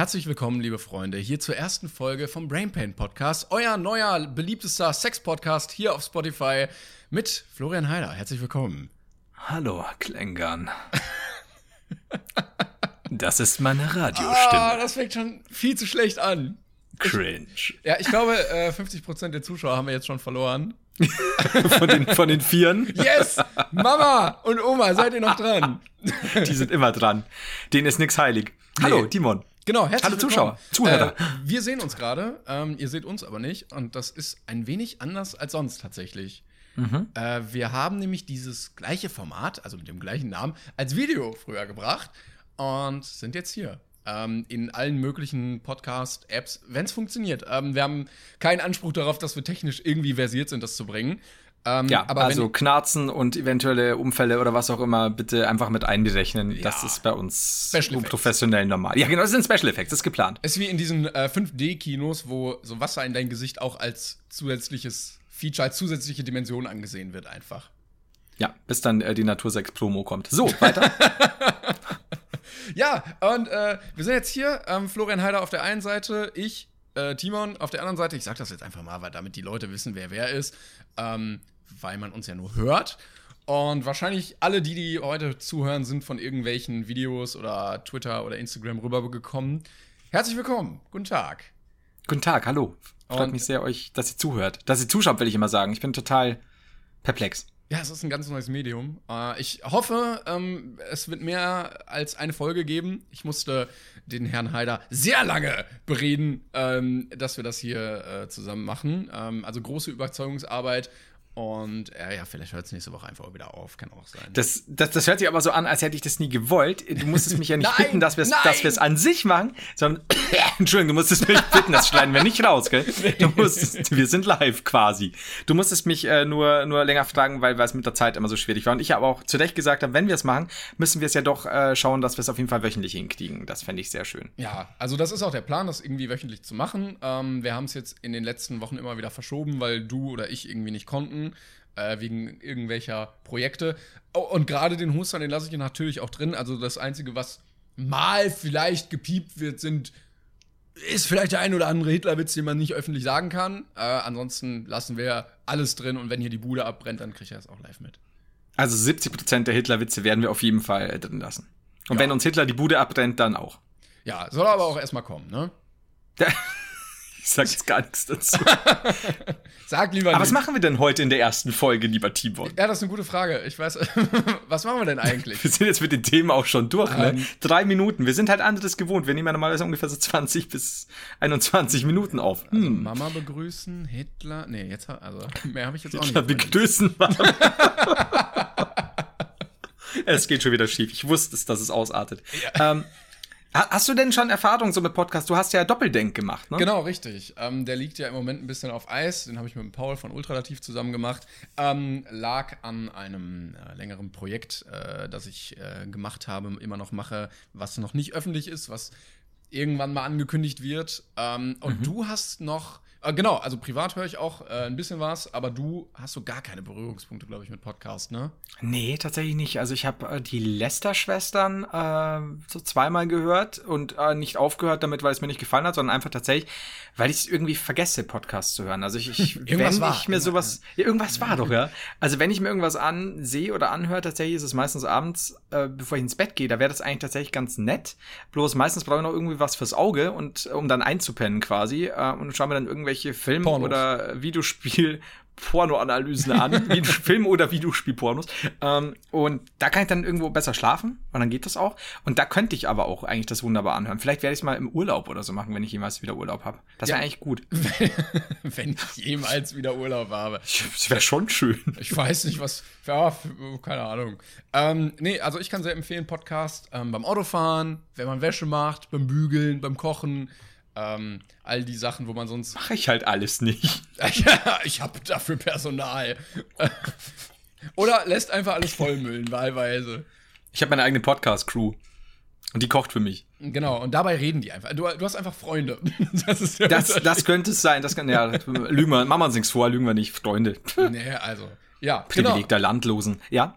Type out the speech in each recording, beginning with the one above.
herzlich willkommen, liebe Freunde, hier zur ersten Folge vom Brain Pain Podcast, euer neuer beliebtester Sex-Podcast hier auf Spotify mit Florian Heider. Herzlich willkommen. Hallo, Klängern. das ist meine Radiostimme. Ah, das fängt schon viel zu schlecht an. Cringe. Ich, ja, ich glaube, äh, 50% der Zuschauer haben wir jetzt schon verloren. von, den, von den Vieren? Yes! Mama und Oma, seid ihr noch dran? Die sind immer dran. Denen ist nix heilig. Hallo, Nee. Timon. Genau, herzlich Hallo. Zuschauer, Zuhörer. Äh, wir sehen uns gerade, ähm, ihr seht uns aber nicht und das ist ein wenig anders als sonst tatsächlich. Mhm. Äh, wir haben nämlich dieses gleiche Format, also mit dem gleichen Namen, als Video früher gebracht und sind jetzt hier. Ähm, in allen möglichen Podcast-Apps, wenn es funktioniert. Ähm, wir haben keinen Anspruch darauf, dass wir technisch irgendwie versiert sind, das zu bringen. Ähm, Ja, aber also wenn, Knarzen und eventuelle Unfälle oder was auch immer bitte einfach mit einberechnen. Das Ja. ist bei uns professionell normal. Ja, genau, das sind Special Effects, das ist geplant. Es ist wie in diesen äh, 5D-Kinos, wo so Wasser in dein Gesicht auch als zusätzliches Feature, als zusätzliche Dimension angesehen wird, einfach. Ja, bis dann äh, die Natursex Promo kommt. So, weiter. Ja, und äh, wir sind jetzt hier, ähm, Florian Heider auf der einen Seite, ich, äh, Timon auf der anderen Seite. Ich sag das jetzt einfach mal, weil damit die Leute wissen, wer wer ist, ähm, weil man uns ja nur hört. Und wahrscheinlich alle, die, die heute zuhören, sind von irgendwelchen Videos oder Twitter oder Instagram rübergekommen. Herzlich willkommen, guten Tag. Guten Tag, hallo. Freut Und- mich sehr, euch, dass ihr zuhört. Dass ihr zuschaut, will ich immer sagen. Ich bin total perplex. Ja, es ist ein ganz neues Medium. Äh, ich hoffe, ähm, es wird mehr als eine Folge geben. Ich musste den Herrn Haider sehr lange bereden, ähm, dass wir das hier äh, zusammen machen. Ähm, also große Überzeugungsarbeit. Und äh, ja, vielleicht hört es nächste Woche einfach wieder auf. Kann auch sein. Das, das, das hört sich aber so an, als hätte ich das nie gewollt. Du musstest mich ja nicht Nein, bitten, dass wir es an sich machen, sondern Entschuldigung, du musstest mich bitten, das schneiden wir nicht raus, gell? Du musstest, wir sind live quasi. Du musstest mich äh, nur, nur länger fragen, weil weil es mit der Zeit immer so schwierig war. Und ich aber auch zu Recht gesagt habe, wenn wir es machen, müssen wir es ja doch äh, schauen, dass wir es auf jeden Fall wöchentlich hinkriegen. Das fände ich sehr schön. Ja, also das ist auch der Plan, das irgendwie wöchentlich zu machen. Ähm, wir haben es jetzt in den letzten Wochen immer wieder verschoben, weil du oder ich irgendwie nicht konnten, äh, wegen irgendwelcher Projekte. Oh, und gerade den Huster, den lasse ich natürlich auch drin. Also das Einzige, was mal vielleicht gepiept wird, sind ist vielleicht der ein oder andere Hitlerwitz, den man nicht öffentlich sagen kann. Äh, ansonsten lassen wir alles drin und wenn hier die Bude abbrennt, dann kriegt er es auch live mit. Also 70% der Hitler-Witze werden wir auf jeden Fall äh, drin lassen. Und Ja. wenn uns Hitler die Bude abbrennt, dann auch. Ja, soll aber auch erstmal kommen, ne? Ich sag jetzt gar nichts dazu. Sag lieber Aber was machen wir denn heute in der ersten Folge, lieber Timon? Ja, das ist eine gute Frage. Ich weiß, was machen wir denn eigentlich? Wir sind jetzt mit den Themen auch schon durch, ne? Ähm. Drei Minuten. Wir sind halt anderes gewohnt. Wir nehmen ja normalerweise ungefähr so 20 bis 21 Minuten auf. Also Hm. Mama begrüßen, Hitler. Nee, jetzt also mehr habe ich jetzt auch Hitler nicht. begrüßen. es geht schon wieder schief. Ich wusste es, dass es ausartet. Ähm, ha- hast du denn schon Erfahrung so mit Podcast? Du hast ja Doppeldenk gemacht, ne? Genau, richtig. Ähm, der liegt ja im Moment ein bisschen auf Eis. Den habe ich mit Paul von Ultralativ zusammen gemacht. Ähm, lag an einem äh, längeren Projekt, äh, das ich äh, gemacht habe, immer noch mache, was noch nicht öffentlich ist, was irgendwann mal angekündigt wird. Ähm, und du hast noch, äh, genau, also privat höre ich auch äh, ein bisschen was, aber du hast so gar keine Berührungspunkte, glaube ich, mit Podcast, ne? Nee, tatsächlich nicht. Also ich habe äh, die Lester-Schwestern äh, so zweimal gehört und äh, nicht aufgehört damit, weil es mir nicht gefallen hat, sondern einfach tatsächlich, weil ich es irgendwie vergesse, Podcasts zu hören. Also ich, ich Irgendwas wenn war. ich mir sowas, ja, irgendwas war doch, ja. Also wenn ich mir irgendwas ansehe oder anhöre, tatsächlich ist es meistens abends, äh, bevor ich ins Bett gehe, da wäre das eigentlich tatsächlich ganz nett. Bloß meistens brauche ich noch irgendwie was fürs Auge und um dann einzupennen quasi und schaue mir dann irgendwelche Film- Pornos. oder Videospiel Pornoanalysen an, Film- oder Videospielpornos. Ähm, und da kann ich dann irgendwo besser schlafen und dann geht das auch. Und da könnte ich aber auch eigentlich das wunderbar anhören. Vielleicht werde ich es mal im Urlaub oder so machen, wenn ich jemals wieder Urlaub habe. Das wäre Ja. eigentlich gut. Wenn ich jemals wieder Urlaub habe. Das wäre schon schön. Ich weiß nicht, was. Ja, keine Ahnung. Ähm, nee, also ich kann sehr empfehlen, Podcast ähm, beim Autofahren, wenn man Wäsche macht, beim Bügeln, beim Kochen. Ähm, all die Sachen, wo man sonst. Mache ich halt alles nicht. ja, ich habe dafür Personal. Oder lässt einfach alles vollmüllen, wahlweise. Ich habe meine eigene Podcast-Crew. Und die kocht für mich. Genau, und dabei reden die einfach. Du, du hast einfach Freunde. Das ist Das, das könnte es sein. Das kann, ja, lügen wir. Uns nichts vor, lügen wir nicht. Freunde. Nee, also. Ja, genau. Privileg der Landlosen. Ja.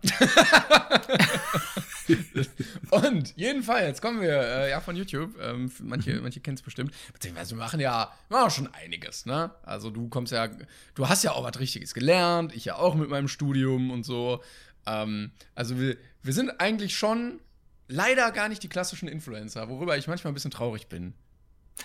und jedenfalls kommen wir äh, ja von YouTube. Ähm, manche manche kennen es bestimmt. Beziehungsweise wir machen ja machen schon einiges, ne? Also du kommst ja, du hast ja auch was Richtiges gelernt, ich ja auch mit meinem Studium und so. Ähm, also wir, wir sind eigentlich schon leider gar nicht die klassischen Influencer, worüber ich manchmal ein bisschen traurig bin.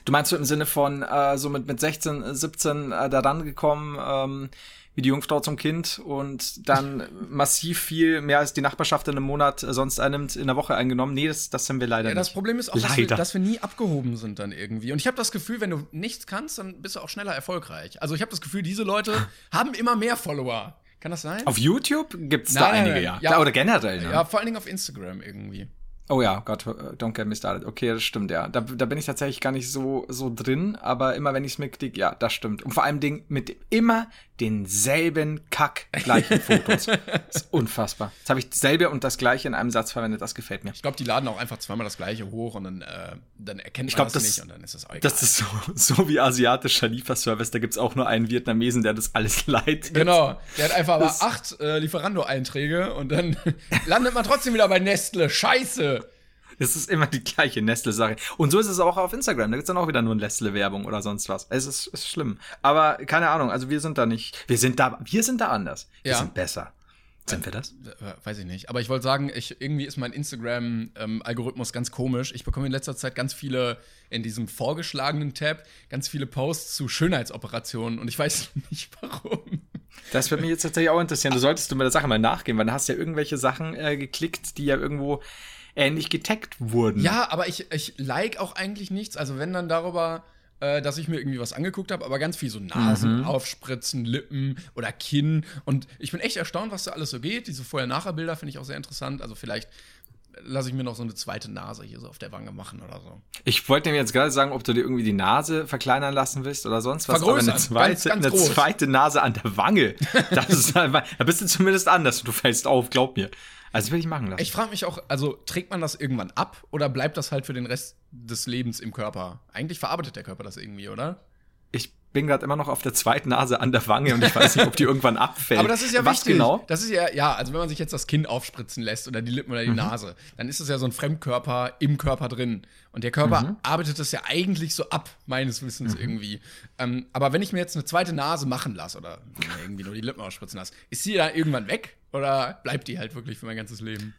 Du meinst so im Sinne von äh, so mit, mit 16, 17 äh, da rangekommen, ähm, wie die Jungfrau zum Kind und dann massiv viel mehr als die Nachbarschaft in einem Monat sonst einnimmt, in der Woche eingenommen. Nee, das, das haben wir leider ja, nicht. Das Problem ist auch, dass wir, dass wir, nie abgehoben sind dann irgendwie. Und ich habe das Gefühl, wenn du nichts kannst, dann bist du auch schneller erfolgreich. Also ich habe das Gefühl, diese Leute haben immer mehr Follower. Kann das sein? Auf YouTube gibt's nein, da einige, ja. ja. Oder generell, ne? Ja, vor allen Dingen auf Instagram irgendwie. Oh ja, Gott, äh, don't get me started. Okay, das stimmt, ja. Da, da bin ich tatsächlich gar nicht so, so drin, aber immer wenn ich es mitkriege, ja, das stimmt. Und vor allem Ding mit immer denselben Kack gleichen Fotos. das ist unfassbar. Jetzt habe ich dasselbe und das gleiche in einem Satz verwendet, das gefällt mir. Ich glaube, die laden auch einfach zweimal das gleiche hoch und dann, äh, dann erkennt ich man glaub, das, nicht und dann ist das auch egal. Das ist so, so wie asiatischer Lieferservice, da gibt's auch nur einen Vietnamesen, der das alles leitet. Genau, der hat einfach aber acht äh, Lieferando-Einträge und dann landet man trotzdem wieder bei Nestle. Scheiße! Es ist immer die gleiche Nestle-Sache. Und so ist es auch auf Instagram. Da gibt's dann auch wieder nur Nestle-Werbung oder sonst was. Es ist, ist schlimm. Aber keine Ahnung, also wir sind da nicht. Wir sind da, wir sind da anders. Wir ja. sind besser. Sind wir das? Weiß ich nicht. Aber ich wollte sagen, ich, irgendwie ist mein Instagram-Algorithmus ganz komisch. Ich bekomme in letzter Zeit ganz viele in diesem vorgeschlagenen Tab ganz viele Posts zu Schönheitsoperationen und ich weiß nicht warum. Das würde mich jetzt tatsächlich auch interessieren. Du solltest du mir der Sache mal nachgehen, weil du hast ja irgendwelche Sachen äh, geklickt, die ja irgendwo ähnlich getaggt wurden. Ja, aber ich, ich like auch eigentlich nichts. Also wenn dann darüber, äh, dass ich mir irgendwie was angeguckt habe, aber ganz viel so Nasen, mhm. Aufspritzen, Lippen oder Kinn. Und ich bin echt erstaunt, was da alles so geht. Diese Vorher-Nachher-Bilder finde ich auch sehr interessant. Also vielleicht lasse ich mir noch so eine zweite Nase hier so auf der Wange machen oder so. Ich wollte dir jetzt gerade sagen, ob du dir irgendwie die Nase verkleinern lassen willst oder sonst was. Aber eine zweite, ganz, ganz eine zweite Nase an der Wange. Das ist, da bist du zumindest anders. Du fällst auf, glaub mir. Also will ich machen lassen. Ich frage mich auch, also trägt man das irgendwann ab oder bleibt das halt für den Rest des Lebens im Körper? Eigentlich verarbeitet der Körper das irgendwie, oder? Ich bin gerade immer noch auf der zweiten Nase an der Wange und ich weiß nicht, ob die irgendwann abfällt. Aber das ist ja Was wichtig. genau? Das ist ja, ja, also wenn man sich jetzt das Kinn aufspritzen lässt oder die Lippen oder die mhm. Nase, dann ist das ja so ein Fremdkörper im Körper drin. Und der Körper mhm. arbeitet das ja eigentlich so ab, meines Wissens mhm. irgendwie. Ähm, aber wenn ich mir jetzt eine zweite Nase machen lasse oder irgendwie nur die Lippen ausspritzen lasse, ist sie da irgendwann weg? Oder bleibt die halt wirklich für mein ganzes Leben?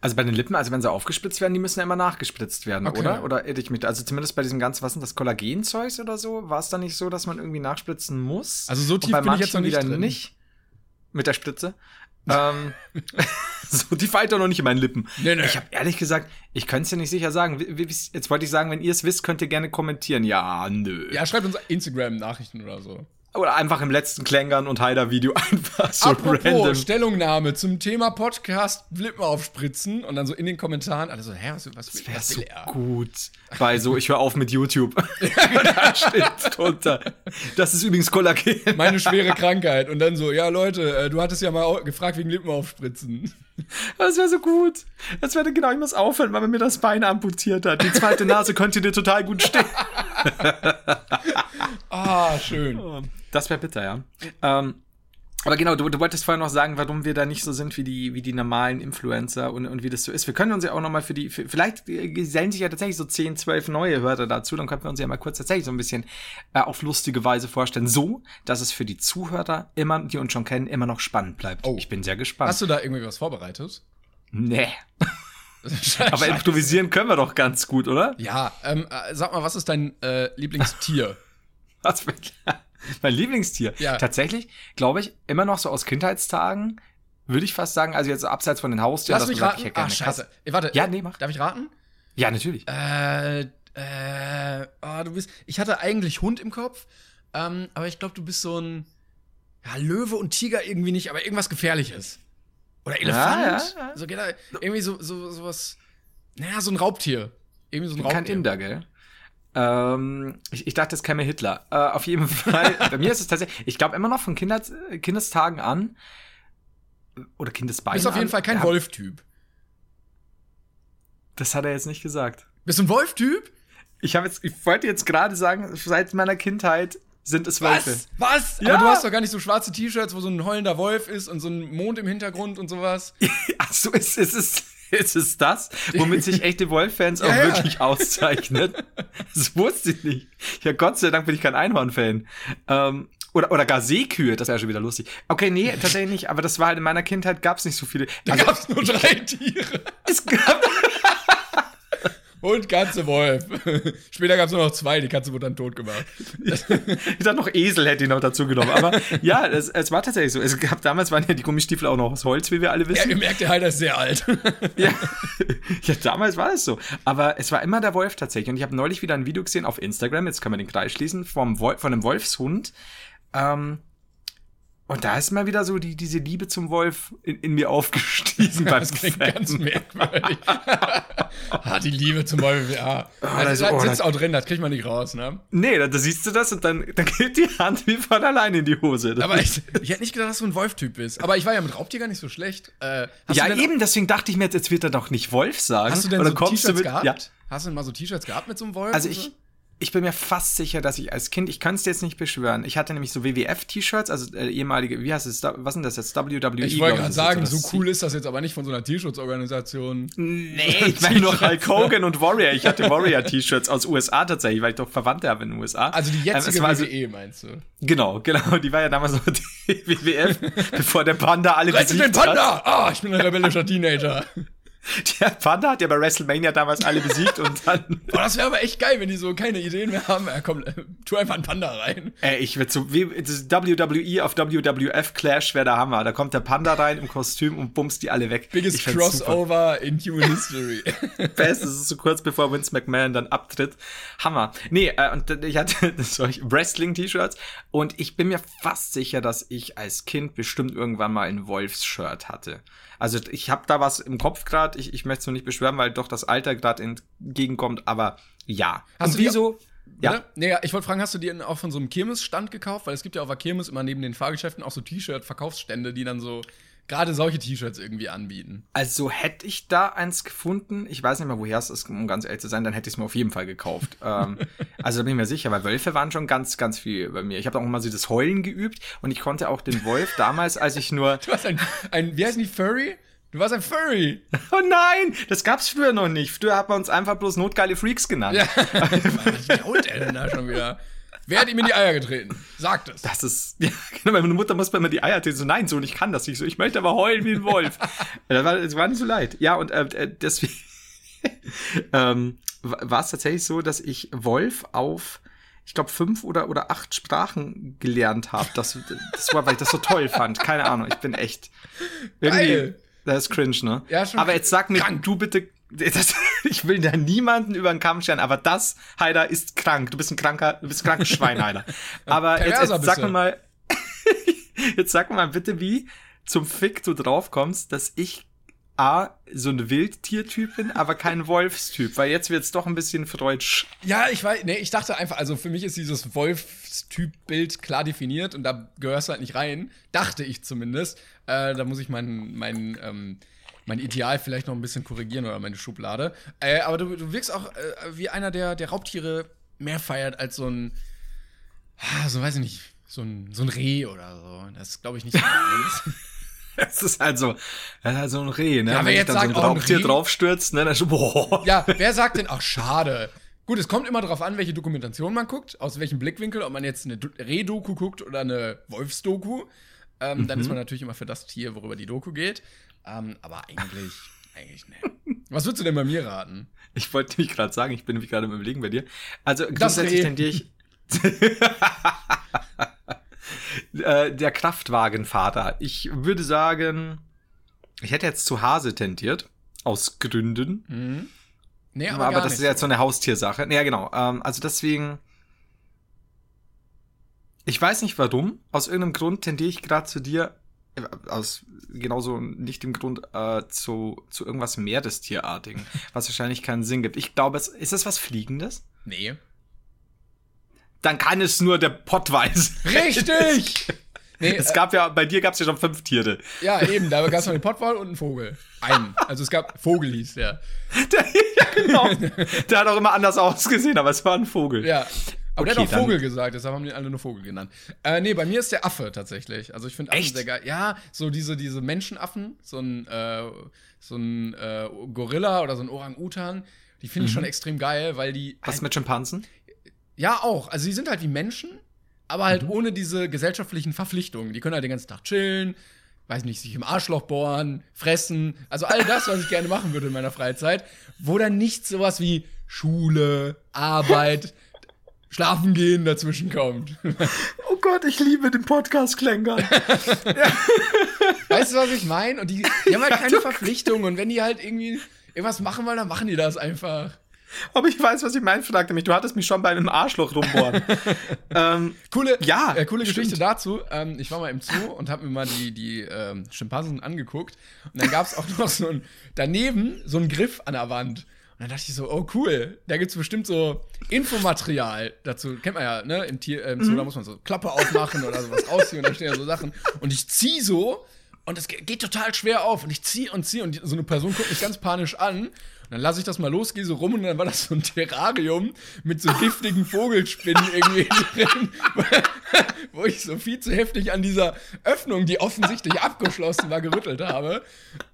Also bei den Lippen, also wenn sie aufgespritzt werden, die müssen ja immer nachgespritzt werden, okay. oder? Oder irre ich mich? Also zumindest bei diesem ganzen, was sind das, Kollagenzeugs oder so? War es da nicht so, dass man irgendwie nachspritzen muss? Also so tief bin ich jetzt noch nicht drin. nicht mit der Spritze. ähm, so tief weiter noch nicht in meinen Lippen. Nee, nee. Ich habe ehrlich gesagt, ich könnte es ja nicht sicher sagen. Jetzt wollte ich sagen, wenn ihr es wisst, könnt ihr gerne kommentieren. Ja, nö. Ja, schreibt uns Instagram-Nachrichten oder so. Oder einfach im letzten Klängern und Heider-Video einfach so Apropos random. Stellungnahme zum Thema Podcast Lippen aufspritzen und dann so in den Kommentaren alle so, hä, was, was, das was will so er? gut. Bei so, ich höre auf mit YouTube. da steht drunter. Das ist übrigens Kollagen. Meine schwere Krankheit. Und dann so, ja Leute, äh, du hattest ja mal gefragt wegen Lippen aufspritzen. Das wäre so gut. Das wäre genau, ich muss aufhören, weil man mir das Bein amputiert hat. Die zweite Nase könnte dir total gut stehen. Ah, schön. Das wäre bitter, ja. Ähm, aber genau, du, du wolltest vorher noch sagen, warum wir da nicht so sind wie die, wie die normalen Influencer und, und wie das so ist. Wir können uns ja auch noch mal für die, für, vielleicht gesellen sich ja tatsächlich so 10, 12 neue Hörer dazu, dann können wir uns ja mal kurz tatsächlich so ein bisschen äh, auf lustige Weise vorstellen. So, dass es für die Zuhörer immer, die uns schon kennen, immer noch spannend bleibt. Oh. Ich bin sehr gespannt. Hast du da irgendwie was vorbereitet? Nee. Aber improvisieren können wir doch ganz gut, oder? Ja, ähm, äh, sag mal, was ist dein äh, Lieblingstier? was für mein Lieblingstier. Ja. Tatsächlich, glaube ich, immer noch so aus Kindheitstagen, würde ich fast sagen, also jetzt abseits von den Haustieren. Lass mich raten. Ich ah, scheiße. Ey, warte. Ja, nee, mach. Darf ich raten? Ja, natürlich. Äh, äh, oh, du bist, ich hatte eigentlich Hund im Kopf, ähm, aber ich glaube, du bist so ein, ja, Löwe und Tiger irgendwie nicht, aber irgendwas Gefährliches. Oder Elefant? Ja, ja, ja. So, irgendwie so, so, sowas, naja, so ein Raubtier. Irgendwie so ein Raubtier. Kein Inder, gell? Ähm, ich, ich dachte, es käme Hitler. Äh, auf jeden Fall. bei mir ist es tatsächlich, ich glaube immer noch von Kinder, Kindestagen an. Oder Kindesbeinen. Bist auf jeden an, Fall kein ja, Wolf-Typ. Das hat er jetzt nicht gesagt. Bist du ein Wolf-Typ? Ich habe jetzt, ich wollte jetzt gerade sagen, seit meiner Kindheit sind es Wölfe. Was? Was? Ja. Aber du hast doch gar nicht so schwarze T-Shirts, wo so ein heulender Wolf ist und so ein Mond im Hintergrund und sowas. Ach so, es, es ist es das, womit sich echte Wolf-Fans auch Ja, ja. wirklich auszeichnen? Das wusste ich nicht. Ja, Gott sei Dank bin ich kein Einhorn-Fan. Ähm, oder, oder gar Seekühe, das wäre schon wieder lustig. Okay, nee, tatsächlich nicht, aber das war halt in meiner Kindheit gab es nicht so viele. Da Also, gab es nur drei Tiere. es gab, Und Katze Wolf. Später gab es nur noch zwei, die Katze wurde dann tot gemacht. ich dachte noch Esel hätte ich noch dazu genommen. Aber ja, es, es war tatsächlich so. Es gab damals waren ja die Gummistiefel auch noch aus Holz, wie wir alle Ja, wissen. ihr merkt, der Heiler ist sehr alt. Ja. ja, damals war es so. Aber es war immer der Wolf tatsächlich. Und ich habe neulich wieder ein Video gesehen auf Instagram, jetzt können wir den Kreis schließen, vom Wolf, von einem Wolfshund. Ähm, und da ist mal wieder so die, diese Liebe zum Wolf in, in mir aufgestiegen beim Das klingt Fan. ganz merkwürdig. ah, die Liebe zum Wolf, ja. das- Also, oh, das sitzt das- auch drin, das kriegt man nicht raus, ne? Nee, da, da siehst du das und dann, dann geht die Hand wie von allein in die Hose. Das Aber ich, ich hätte nicht gedacht, dass du ein Wolf-Typ bist. Aber ich war ja mit Raubtier gar nicht so schlecht. Äh, ja, denn, eben, deswegen dachte ich mir, jetzt wird er doch nicht Wolf sagen. Hast du denn Und so T-Shirts gehabt? Ja. Hast du denn mal so T-Shirts gehabt mit so einem Wolf? Also ich, so? Ich bin mir fast sicher, dass ich als Kind, ich kann es dir jetzt nicht beschwören, ich hatte nämlich so WWF-T-Shirts, also äh, ehemalige, wie heißt es, was sind das jetzt, WWE? Ich wollte gerade sagen, so cool ist das jetzt aber nicht von so einer Tierschutzorganisation. Nee, ich meine noch Hulk Hogan und Warrior. Ich hatte Warrior-T-Shirts aus USA tatsächlich, weil ich doch Verwandte habe in den USA. Also die Ähm, jetzige war also- WWE, meinst du? Genau, genau, die war ja damals noch die WWF, bevor der Panda alle Rettet den. Panda! Ah, ich bin ein rebellischer Teenager. Der Panda hat ja bei WrestleMania damals alle besiegt und dann Boah, das wäre aber echt geil, wenn die so keine Ideen mehr haben. Ja, komm, tu einfach einen Panda rein. Ey, ich würde so, wie, das WWE auf WWF Clash wäre der Hammer. Da kommt der Panda rein im Kostüm und bumst die alle weg. Biggest fänd's super. Crossover in Human History. Best, das ist so kurz bevor Vince McMahon dann abtritt. Hammer. Nee, äh, und ich hatte solche Wrestling-T-Shirts und ich bin mir fast sicher, dass ich als Kind bestimmt irgendwann mal ein Wolfs-Shirt hatte. Also ich habe da was im Kopf gerade, ich, ich möchte es nur nicht beschwören, weil doch das Alter gerade entgegenkommt, aber ja. Hast und du die- wieso? Ja. Ja. Nee, ja, ich wollte fragen, hast du die denn auch von so einem Kirmesstand gekauft? Weil es gibt ja auf der Kirmes immer neben den Fahrgeschäften auch so T-Shirt-Verkaufsstände, die dann so gerade solche T-Shirts irgendwie anbieten. Also hätte ich da eins gefunden, ich weiß nicht mal, woher es ist, um ganz ehrlich zu sein, dann hätte ich es mir auf jeden Fall gekauft. ähm, also da bin ich mir sicher, weil Wölfe waren schon ganz, ganz viel bei mir. Ich habe auch mal so das Heulen geübt und ich konnte auch den Wolf damals, als ich nur, Du warst ein, ein wie heißen die, Furry? Du warst ein Furry. oh nein, das gab's früher noch nicht. Früher hat man uns einfach bloß notgeile Freaks genannt. Ja. Was holt er denn da schon wieder? Wer hat ihm in die Eier getreten? Sagt es. Das ist, ja, genau, meine Mutter muss bei mir die Eier treten. So, nein, Sohn, ich kann das nicht so. Ich möchte aber heulen wie ein Wolf. das, war, das war nicht so leid. Ja, und äh, äh, deswegen ähm, war es tatsächlich so, dass ich Wolf auf, ich glaube, fünf oder, oder acht Sprachen gelernt habe. Das, das war, weil ich das so toll fand. Keine Ahnung, ich bin echt. Irgendwie, Geil. das ist cringe, ne? Ja, schon aber jetzt sag mir, krank. du bitte. Das, ich will da niemanden über den Kamm scheren, aber das, Heider, ist krank. Du bist ein kranker, du bist ein krankes Schwein, Heider. Aber jetzt, jetzt sag mir mal, jetzt sag mir mal bitte, wie zum Fick du drauf kommst, dass ich A, so ein Wildtiertyp bin, aber kein Wolfstyp, weil jetzt wird's doch ein bisschen freudsch. Ja, ich weiß, nee, ich dachte einfach, also für mich ist dieses Wolfstyp-Bild klar definiert und da gehörst du halt nicht rein. Dachte ich zumindest. Äh, da muss ich mein, mein, ähm, mein Ideal vielleicht noch ein bisschen korrigieren oder meine Schublade. Äh, aber du, du wirkst auch äh, wie einer, der, der Raubtiere mehr feiert als so ein, ah, so weiß ich nicht, so ein, so ein Reh oder so. Das ist, glaube ich, nicht. Das ist halt so, das ist halt so ein Reh, ne? Ja, wer Wenn jetzt dann sagt, so ein oh, ein Raubtier Reh? draufstürzt, ne, dann schon, boah. Ja, wer sagt denn, ach, schade. Gut, es kommt immer darauf an, welche Dokumentation man guckt, aus welchem Blickwinkel, ob man jetzt eine Reh-Doku guckt oder eine Wolfsdoku. Ähm, Dann ist man natürlich immer für das Tier, worüber die Doku geht. Ähm, aber eigentlich, eigentlich ne. Was würdest du denn bei mir raten? Ich wollte nämlich gerade sagen, ich bin nämlich gerade im Überlegen bei dir. Also Das grundsätzlich tendiere ich. äh, der Kraftwagenvater. Ich würde sagen, ich hätte jetzt zu Hase tendiert. Aus Gründen. Nee, Aber, aber, gar das nicht ist ja jetzt so eine Haustiersache. Ja, genau. Ähm, also deswegen. Ich weiß nicht warum. Aus irgendeinem Grund tendiere ich gerade zu dir. Aus genauso nicht dem Grund äh, zu, zu irgendwas Meerestierartigen, was wahrscheinlich keinen Sinn gibt. Ich glaube, es ist das was Fliegendes? Nee. Dann kann es nur der Pottweiß. Richtig! Nee, Es äh, gab ja, bei dir gab es ja schon fünf Tiere. ja, eben, da gab es noch den Pottwal und einen Vogel. Einen. Also es gab Vogel hieß der. Der, ja, genau. der hat auch immer anders ausgesehen, aber es war ein Vogel. Ja. Aber Okay, der hat auch Vogel gesagt, deshalb haben die alle nur Vogel genannt. Äh, nee, bei mir ist der Affe tatsächlich. Also ich finde Affen Echt? sehr geil. Ja, so diese, diese Menschenaffen, so ein, äh, so ein äh, Gorilla oder so ein Orang-Utan, die finde ich schon extrem geil, weil die. Mhm. Was halt, mit Schimpansen? ja, auch. Also die sind halt wie Menschen, aber Mhm. halt ohne diese gesellschaftlichen Verpflichtungen. Die können halt den ganzen Tag chillen, weiß nicht, sich im Arschloch bohren, fressen. Also all das, was ich gerne machen würde in meiner Freizeit, wo dann nicht sowas wie Schule, Arbeit, Schlafen gehen dazwischen kommt. Oh Gott, ich liebe den Podcast Klängern. Weißt du, was ich meine? Und die, die haben halt keine Verpflichtungen. Und wenn die halt irgendwie irgendwas machen wollen, dann machen die das einfach. Aber ich weiß, was ich meine, fragte mich. Du hattest mich schon bei einem Arschloch rumbohren. ähm, Coole, Ja, äh, coole stimmt. Geschichte dazu. Ähm, ich war mal im Zoo und habe mir mal die, die ähm, Schimpansen angeguckt. Und dann gab es auch noch so ein, daneben so einen Griff an der Wand. Und dann dachte ich so, oh cool, da gibt es bestimmt so Infomaterial dazu. Kennt man ja, ne? Im Tier, äh, im Zoo, da muss man so Klappe aufmachen oder sowas rausziehen und da stehen ja so Sachen. Und ich ziehe so und es ge- geht total schwer auf. Und ich ziehe und ziehe und so eine Person guckt mich ganz panisch an. Dann lasse ich das mal los, gehe so rum und dann war das so ein Terrarium mit so giftigen Vogelspinnen irgendwie drin, wo ich so viel zu heftig an dieser Öffnung, die offensichtlich abgeschlossen war, gerüttelt habe.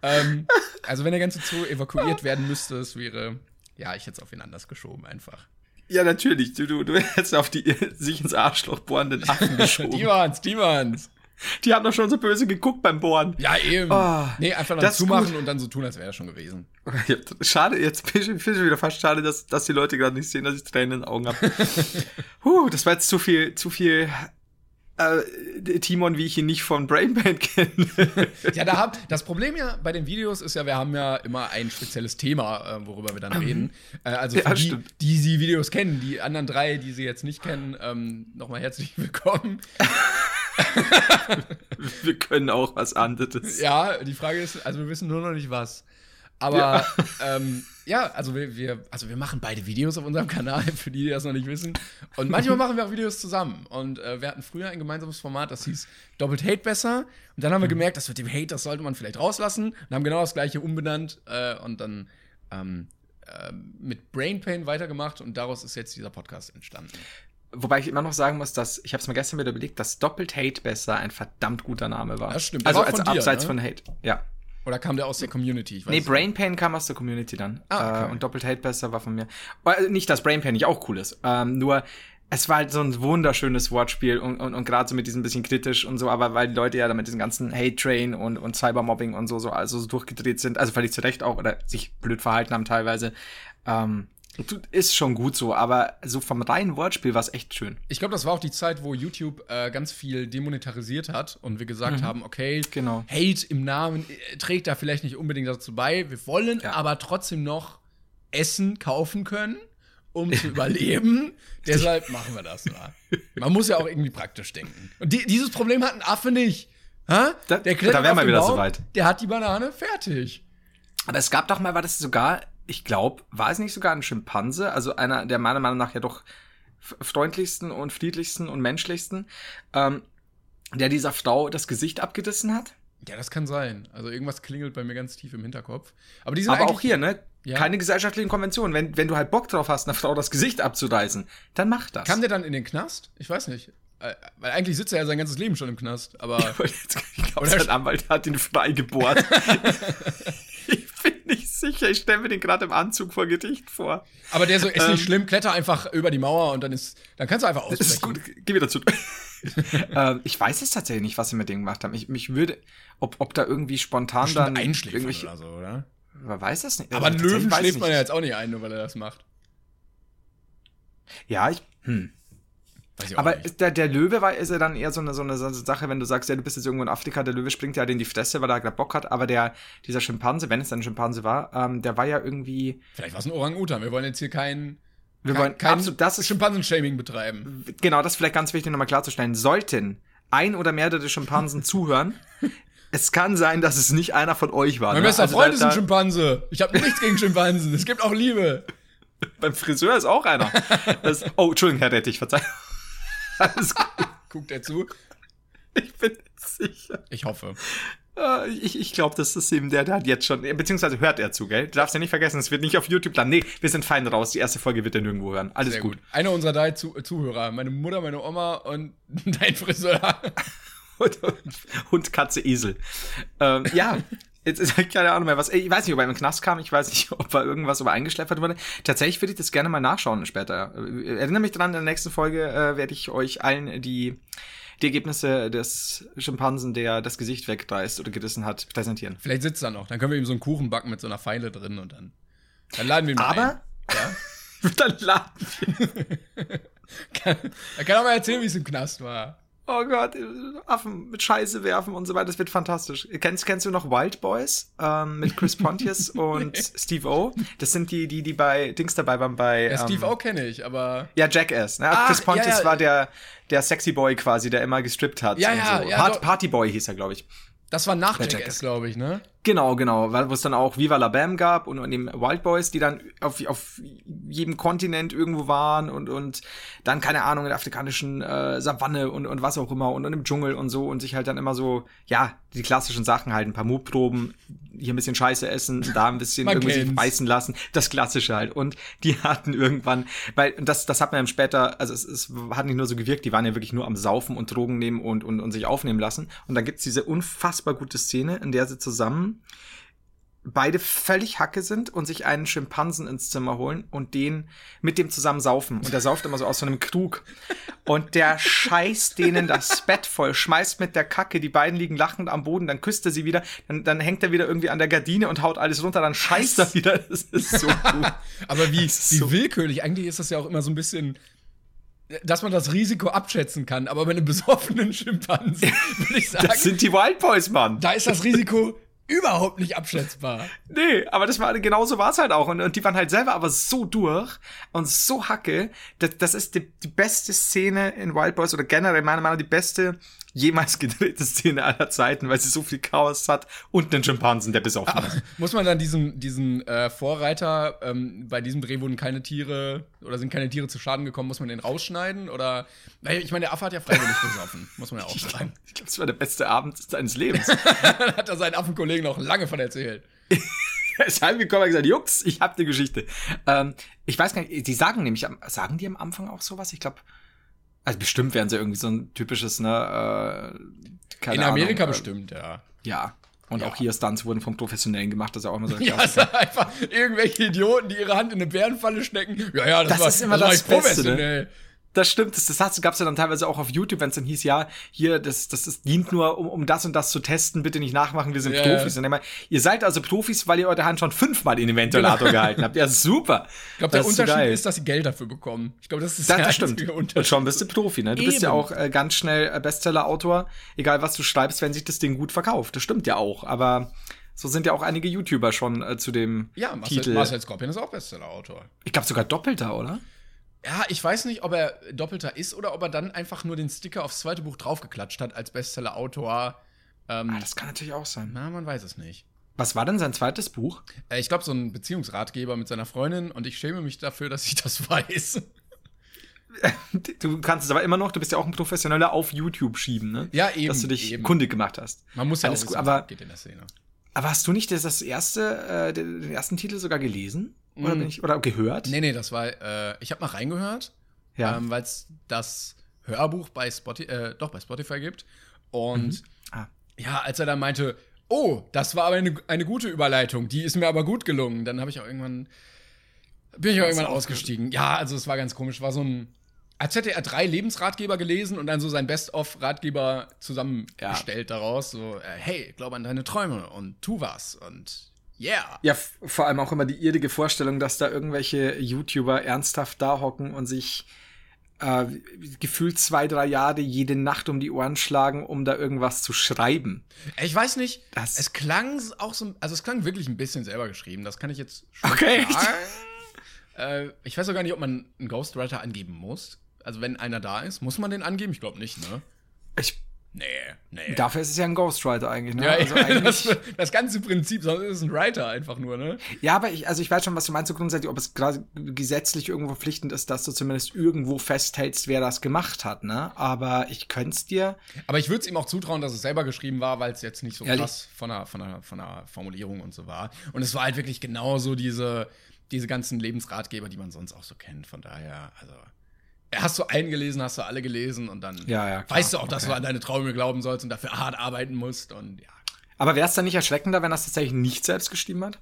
Ähm, also wenn der ganze Zoo evakuiert werden müsste, es wäre, ja, ich hätte es auf wen anders geschoben einfach. ja, natürlich. Du, du, du hättest auf die sich ins Arschloch bohrenden Affen geschoben. Die waren's, die waren's. Die haben doch schon so böse geguckt beim Bohren. Ja, eben. Oh, nee, einfach dann zumachen und dann so tun, als wäre das schon gewesen. Schade, jetzt bin ich, bin ich wieder fast schade, dass, dass die Leute gerade nicht sehen, dass ich Tränen in den Augen habe. Puh, das war jetzt zu viel, zu viel äh, Timon, wie ich ihn nicht von Brainband kenne. Ja, da hab, das Problem ja bei den Videos ist ja, wir haben ja immer ein spezielles Thema, äh, worüber wir dann reden. Äh, also Ja, für die, stimmt. die sie Videos kennen, die anderen drei, die sie jetzt nicht kennen, ähm, nochmal herzlich willkommen. Wir können auch was anderes. Ja, die Frage ist, also wir wissen nur noch nicht was. Aber ja, ähm, ja also wir, wir, also wir machen beide Videos auf unserem Kanal, für die, die das noch nicht wissen. Und manchmal machen wir auch Videos zusammen. Und äh, wir hatten früher ein gemeinsames Format, das hieß Doppelt Hate besser. Und dann haben wir gemerkt, das mit dem Hate, das sollte man vielleicht rauslassen. Und haben genau das gleiche umbenannt äh, und dann ähm, äh, mit Brain Pain weitergemacht. Und daraus ist jetzt dieser Podcast entstanden. Wobei ich immer noch sagen muss, dass, ich habe es mir gestern wieder überlegt, dass Doppelt Hate besser ein verdammt guter Name war. Das stimmt. Der Also war als dir, abseits ne? von Hate. Ja. Oder kam der aus der Community? Ich weiß Nee, Brain Pain kam aus der Community dann. Ah, okay. äh, und Doppelt Hate besser war von mir. Äh, nicht, dass Brain Pain nicht auch cool ist. Ähm, nur, es war halt so ein wunderschönes Wortspiel und, und, und gerade so mit diesem bisschen kritisch und so, aber weil die Leute ja da mit diesem ganzen Hate Train und, und Cybermobbing und so, so, also so durchgedreht sind, also völlig zu Recht auch, oder sich blöd verhalten haben teilweise. Ähm, ist schon gut so, aber so vom reinen Wortspiel war es echt schön. Ich glaube, das war auch die Zeit, wo YouTube äh, ganz viel demonetarisiert hat und wir gesagt haben, okay, Genau. Hate im Namen äh, trägt da vielleicht nicht unbedingt dazu bei. Wir wollen Ja. aber trotzdem noch Essen kaufen können, um zu überleben. Deshalb machen wir das mal. Man muss ja auch irgendwie praktisch denken. Und die, dieses Problem hat ein Affe nicht. Ha? Da- der da wären wir wieder Baum. Der hat die Banane fertig. Aber es gab doch mal, war das sogar, ich glaube, war es nicht sogar ein Schimpanse, also einer der meiner Meinung nach ja doch freundlichsten und friedlichsten und menschlichsten, ähm, der dieser Frau das Gesicht abgerissen hat? Ja, das kann sein. Also irgendwas klingelt bei mir ganz tief im Hinterkopf. Aber die sind Aber auch hier, ne? Ja. Keine gesellschaftlichen Konventionen. Wenn, wenn du halt Bock drauf hast, einer Frau das Gesicht abzureißen, dann mach das. Kam der dann in den Knast? Ich weiß nicht. Äh, Weil eigentlich sitzt er ja sein ganzes Leben schon im Knast. Aber ich glaube, sein Anwalt hat ihn freigebohrt. nicht sicher. Ich stelle mir den gerade im Anzug vor Gericht vor. Aber der so, ist Ähm. nicht schlimm, kletter einfach über die Mauer und dann ist, dann kannst du einfach ausbrechen. Ist gut. Geh wieder zu. ähm, ich weiß es tatsächlich nicht, was sie mit dem gemacht haben. Ich, mich würde, ob, ob da irgendwie spontan Bestimmt dann einschläfern irgendwelche, oder so, oder? man weiß das nicht. Aber Also einen Löwen schläft man ja jetzt auch nicht ein, nur weil er das macht. Ja, ich, hm. Aber der, der Löwe war, ist ja dann eher so eine, so eine Sache, wenn du sagst, ja, du bist jetzt irgendwo in Afrika, der Löwe springt ja halt in die Fresse, weil er gerade Bock hat, aber der, dieser Schimpanse, wenn es dann ein Schimpanse war, ähm, der war ja irgendwie, Vielleicht war es ein Orang-Utan. Wir wollen jetzt hier kein, wir kein, wollen, kein absolut, das ist, Schimpansen-Shaming betreiben. genau, das ist vielleicht ganz wichtig nochmal klarzustellen, sollten ein oder mehrere Schimpansen zuhören, es kann sein, dass es nicht einer von euch war. Mein ne? bester Also Freund da- ist ein Schimpanse. Ich habe nichts gegen Schimpansen. Es gibt auch Liebe. Beim Friseur ist auch einer. Das, oh, Entschuldigung, Herr Rettich, verzeihung. Alles gut, Guckt er zu? ich bin sicher. Ich hoffe. Äh, ich ich glaube, das ist eben der, der hat jetzt schon, beziehungsweise hört er zu, gell? Du darfst ja nicht vergessen, es wird nicht auf YouTube landen. Nee, wir sind fein raus. Die erste Folge wird er nirgendwo hören. Alles Sehr gut. gut. Einer unserer drei zu Zuhörer. Meine Mutter, meine Oma und dein Friseur. Und, Hund, Katze, Esel. Ähm, ja. Jetzt ist halt keine Ahnung mehr was. Ich weiß nicht, ob er den Knast kam. Ich weiß nicht, ob er irgendwas über eingeschläfert wurde. Tatsächlich würde ich das gerne mal nachschauen später. Äh, Erinnere mich dran, in der nächsten Folge äh, werde ich euch allen die, die Ergebnisse des Schimpansen, der das Gesicht wegreißt oder gerissen hat, präsentieren. Vielleicht sitzt er noch. Dann können wir ihm so einen Kuchen backen mit so einer Pfeile drin und dann, dann laden wir ihn mal Aber ein. Ja? dann laden Kann, er kann auch mal erzählen, wie es im Knast war. Oh Gott, Affen mit Scheiße werfen und so weiter, das wird fantastisch. Kennst, kennst du noch Wild Boys ähm, mit Chris Pontius und Steve O? Das sind die, die, die bei Dings dabei waren bei. Ja, Steve ähm, auch kenne ich, aber. Ja, Jackass. Ne? Ah, Chris Pontius ja, ja. war der, der Sexy Boy quasi, der immer gestrippt hat. Ja, ja, so. ja, Part. Party Boy hieß er, glaube ich. Das war nach Jackass, Jackass. glaube ich, ne? Genau, genau, weil wo es dann auch Viva la Bam gab und, und eben Wild Boys, die dann auf, auf jedem Kontinent irgendwo waren und, und dann, keine Ahnung, in der afrikanischen äh, Savanne und, und was auch immer und, und im Dschungel und so und sich halt dann immer so, ja, die klassischen Sachen halt, ein paar Mutproben, hier ein bisschen Scheiße essen, da ein bisschen irgendwie sich beißen lassen, das Klassische halt. Und die hatten irgendwann, weil das, das hat man dann später, also es, es hat nicht nur so gewirkt, die waren ja wirklich nur am Saufen und Drogen nehmen und, und, und sich aufnehmen lassen. Und dann gibt's diese unfassbar gute Szene, in der sie zusammen beide völlig Hacke sind und sich einen Schimpansen ins Zimmer holen und den mit dem zusammen saufen. Und der sauft immer so aus so einem Krug. Und der scheißt denen das Bett voll, schmeißt mit der Kacke, die beiden liegen lachend am Boden, dann küsst er sie wieder, dann, dann hängt er wieder irgendwie an der Gardine und haut alles runter, dann scheißt er wieder. Das ist so gut. Aber wie, wie so- willkürlich. Eigentlich ist das ja auch immer so ein bisschen, dass man das Risiko abschätzen kann. Aber bei einem besoffenen Schimpansen würde ich sagen, Das sind die Wild Boys, Mann. da ist das Risiko überhaupt nicht abschätzbar. Nee, aber das war genauso war es halt auch. Und, und die waren halt selber aber so durch und so hacke. Das, das ist die, die beste Szene in Wild Boys oder generell meiner Meinung nach die beste jemals gedrehte Szene aller Zeiten, weil sie so viel Chaos hat und einen Schimpansen, der besoffen ist. Muss man dann diesen, diesen äh, Vorreiter, ähm, bei diesem Dreh wurden keine Tiere oder sind keine Tiere zu Schaden gekommen, muss man den rausschneiden? Oder. Naja, ich meine, der Affe hat ja freiwillig besoffen, muss man ja auch sagen. Ich glaube, es war der beste Abend seines Lebens. Dann hat er seinen Affenkollegen noch lange von erzählt. er ist heimgekommen und hat gesagt, Jungs, ich hab die Geschichte. Ähm, ich weiß gar nicht, die sagen nämlich, sagen die am Anfang auch sowas? Ich glaube, also bestimmt werden sie irgendwie so ein typisches, ne, äh, In Amerika Ahnung, äh, bestimmt, ja. Ja. Und Ja. auch hier Stunts wurden vom Professionellen gemacht, das ist ja auch immer so ein Ja, es sind einfach irgendwelche Idioten, die ihre Hand in eine Bärenfalle stecken. Ja, ja, das, Das war, ist immer das ich Beste, ne? Das stimmt, das, das gab es ja dann teilweise auch auf YouTube, wenn es dann hieß, ja, hier, das, das ist, dient nur, um, um das und das zu testen, bitte nicht nachmachen, wir sind Ja, Profis. Und immer, ihr seid also Profis, weil ihr eure Hand schon fünfmal in den Ventilator gehalten habt. Ja, super. Ich glaube, der Das ist Unterschied geil. ist, dass sie Geld dafür bekommen. Ich glaube, das ist Das, der das stimmt. einzige Und Unterschied. schon bist du Profi, ne? Du bist ja Eben. auch äh, ganz schnell äh, Bestseller-Autor, egal was du schreibst, wenn sich das Ding gut verkauft. Das stimmt ja auch. Aber so sind ja auch einige YouTuber schon äh, zu dem Ja, Marcel, Titel. Marcel Scorpion ist auch Bestseller-Autor. Ich glaube sogar doppelter, oder? Ja, ich weiß nicht, ob er doppelter ist oder ob er dann einfach nur den Sticker aufs zweite Buch draufgeklatscht hat als Bestseller-Autor. Ähm, Ah, das kann natürlich auch sein. na, man weiß es nicht. Was war denn sein zweites Buch? Äh, ich glaube, so ein Beziehungsratgeber mit seiner Freundin und ich schäme mich dafür, dass ich das weiß. Du kannst es aber immer noch, du bist ja auch ein Professioneller auf YouTube schieben, ne? Ja, eben, Dass du dich eben. kundig gemacht hast. Man muss ja Alles auch gut, wissen, aber- was geht in der Szene. Aber hast du nicht das, das erste, äh, den ersten Titel sogar gelesen? Oder, Mm. bin ich, oder gehört? Nee, nee, das war, äh, ich habe mal reingehört, Ja. ähm, weil es das Hörbuch bei Spotify, äh, doch bei Spotify gibt. Und Ah. ja, als er dann meinte, oh, das war aber eine, eine gute Überleitung, die ist mir aber gut gelungen, dann habe ich auch irgendwann, bin ich auch irgendwann ausgestiegen. Ja, also es war ganz komisch, war so ein, als hätte er drei Lebensratgeber gelesen und dann so sein Best-of-Ratgeber zusammengestellt daraus. So, äh, hey, glaub an deine Träume und tu was und yeah. Ja, vor allem auch immer die irrige Vorstellung, dass da irgendwelche YouTuber ernsthaft da hocken und sich äh, gefühlt zwei, drei Jahre jede Nacht um die Ohren schlagen, um da irgendwas zu schreiben. Ich weiß nicht, Das- es klang auch so, also es klang wirklich ein bisschen selber geschrieben, das kann ich jetzt schon Okay. sagen. äh, ich weiß auch gar nicht, ob man einen Ghostwriter angeben muss. Also wenn einer da ist, muss man den angeben? Ich glaube nicht, ne? Ich Nee, nee. Dafür ist es ja ein Ghostwriter eigentlich, ne? Ja, also das, eigentlich, das ganze Prinzip, sonst ist es ein Writer einfach nur, ne? ja, aber ich, also ich weiß schon, was du meinst, so grundsätzlich, ob es gerade gesetzlich irgendwo verpflichtend ist, dass du zumindest irgendwo festhältst, wer das gemacht hat, ne? Aber ich könnte es dir. Aber ich würde es ihm auch zutrauen, dass es selber geschrieben war, weil es jetzt nicht so Ehrlich? krass von der, von, der, von der Formulierung und so war. Und es war halt wirklich genauso diese, diese ganzen Lebensratgeber, die man sonst auch so kennt. Von daher, also. Hast du einen gelesen, hast du alle gelesen und dann Ja, ja, weißt du auch, dass Okay. du an deine Träume glauben sollst und dafür hart arbeiten musst. Und ja. Aber wäre es dann nicht erschreckender, wenn es tatsächlich nicht selbst geschrieben hat?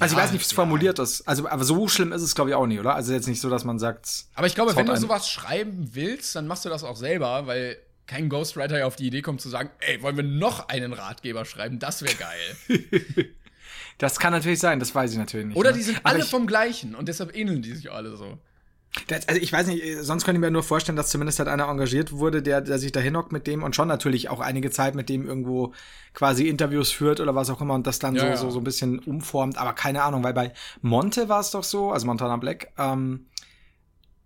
Also ich Ja, weiß nicht, wie es formuliert ist. Also, aber so schlimm ist es, glaube ich, auch nicht, oder? Also jetzt nicht so, dass man sagt. Aber ich glaube, wenn du sowas schreiben willst, dann machst du das auch selber, weil kein Ghostwriter ja auf die Idee kommt zu sagen, ey, wollen wir noch einen Ratgeber schreiben? Das wäre geil. Das kann natürlich sein, das weiß ich natürlich nicht. Oder ne? die sind alle ich, vom gleichen und deshalb ähneln die sich alle so. Das, Also ich weiß nicht, äh, sonst könnte ich mir nur vorstellen, dass zumindest halt einer engagiert wurde, der, der sich da hinhockt mit dem und schon natürlich auch einige Zeit mit dem irgendwo quasi Interviews führt oder was auch immer und das dann Ja, so, ja. so, so ein bisschen umformt. Aber keine Ahnung, weil bei Monte war es doch so, also Montana Black, ähm,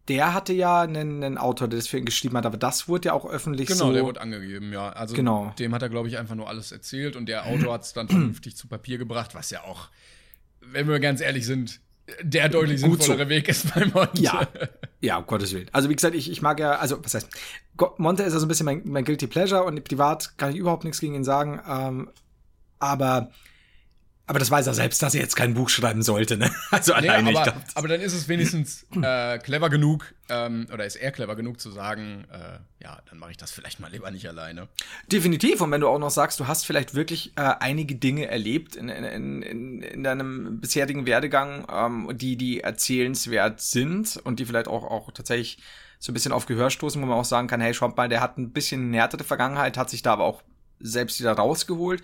der hatte ja einen, einen Autor, der das für ihn geschrieben hat, aber das wurde ja auch öffentlich Genau, so. der wurde angegeben, ja. Also Genau. dem hat er, glaube ich, einfach nur alles erzählt und der Autor hat es dann vernünftig zu Papier gebracht, was ja auch, wenn wir ganz ehrlich sind, der deutlich Gut so. sinnvollere Weg ist bei Monte. Ja, ja, um Gottes Willen. Also wie gesagt, ich, ich mag ja, also was heißt, Monte ist ja so ein bisschen mein, mein Guilty Pleasure und privat kann ich überhaupt nichts gegen ihn sagen. Ähm, aber, aber das weiß er selbst, dass er jetzt kein Buch schreiben sollte, ne? Also Nee, alleine, ich aber, aber dann ist es wenigstens äh, clever genug, ähm, oder ist er clever genug zu sagen, äh, ja, dann mache ich das vielleicht mal lieber nicht alleine. Definitiv. Und wenn du auch noch sagst, du hast vielleicht wirklich äh, einige Dinge erlebt in, in, in, in deinem bisherigen Werdegang, ähm, die, die erzählenswert sind und die vielleicht auch, auch tatsächlich so ein bisschen auf Gehör stoßen, wo man auch sagen kann, hey, schaut mal, der hat ein bisschen härtere Vergangenheit, hat sich da aber auch selbst wieder rausgeholt.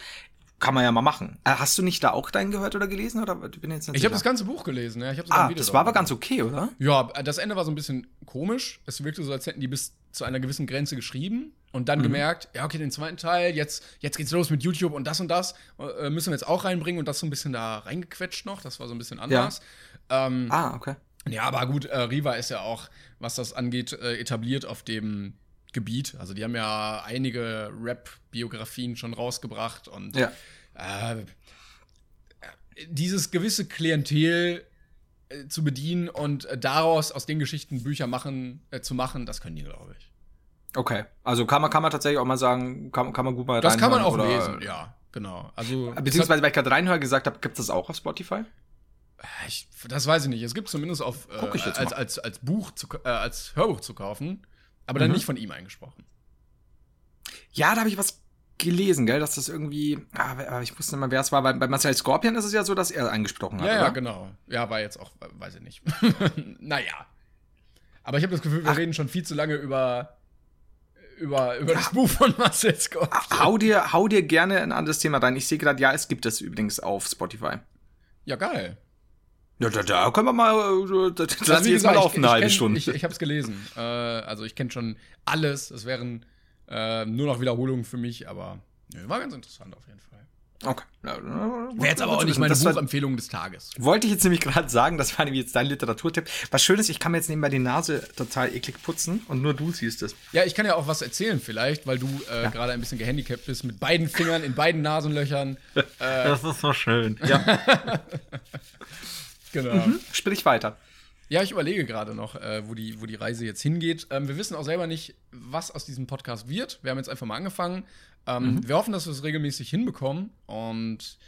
Kann man ja mal machen. Äh, hast du nicht da auch deinen gehört oder gelesen? Oder ich bin jetzt nicht Ich habe das ganze Buch gelesen, ja. Ich Ah, das war aber ganz okay, oder? Ja, das Ende war so ein bisschen komisch. Es wirkte so, als hätten die bis zu einer gewissen Grenze geschrieben und dann gemerkt, ja, okay, den zweiten Teil, jetzt, jetzt geht's los mit YouTube und das und das äh, müssen wir jetzt auch reinbringen und das so ein bisschen da reingequetscht noch. Das war so ein bisschen anders. Ähm, Ah, okay. ja, aber gut, äh, Riva ist ja auch, was das angeht, äh, etabliert auf dem Gebiet. Also die haben ja einige Rap-Biografien schon rausgebracht und Ja. äh, dieses gewisse Klientel äh, zu bedienen und äh, daraus aus den Geschichten Bücher machen, äh, zu machen, das können die, glaube ich. Okay. Also kann man, kann man tatsächlich auch mal sagen, kann, kann man gut mal Das kann man auch lesen, ja, genau. Also Beziehungsweise, weil ich gerade reinhöre, gesagt habe, gibt es das auch auf Spotify? ich, das weiß ich nicht. Es gibt zumindest auf äh, als, als, als Buch zu, äh, als Hörbuch zu kaufen, aber dann Mhm. nicht von ihm eingesprochen. Ja, da habe ich was gelesen, gell, dass das irgendwie, ah, ah, ich wusste nicht mal, wer es war. Bei, bei Marcel Scorpion ist es ja so, dass er eingesprochen hat, Ja, ja, genau. Ja, war jetzt auch, weiß ich nicht. naja. Aber ich habe das Gefühl, wir Ach. reden schon viel zu lange über, über, über das Buch von Marcel Scott. Hau dir, hau dir gerne ein anderes Thema rein. Ich sehe gerade, ja, es gibt es übrigens auf Spotify. Ja, geil. Ja, da, da können wir mal, äh, das lass Also, wie jetzt mal laufen, eine halbe Stunde. Ich, ich habe es gelesen. Äh, also ich kenne schon alles. Es wären äh, nur noch Wiederholungen für mich, aber nö, war ganz interessant auf jeden Fall. okay. Ja, Wäre jetzt aber auch nicht meine Buchempfehlung des Tages. Wollte ich jetzt nämlich gerade sagen, das war nämlich jetzt dein Literaturtipp. Was schön ist, ich kann mir jetzt nebenbei die Nase total eklig putzen und nur du siehst es. Ja, ich kann ja auch was erzählen vielleicht, weil du äh, gerade ein bisschen gehandicapt bist mit beiden Fingern in beiden Nasenlöchern. Das ist so schön. Ja, Genau. sprich weiter. Ja, ich überlege gerade noch, äh, wo, die, wo die Reise jetzt hingeht. Ähm, wir wissen auch selber nicht, was aus diesem Podcast wird. Wir haben jetzt einfach mal angefangen. Ähm, Wir hoffen, dass wir es regelmäßig hinbekommen und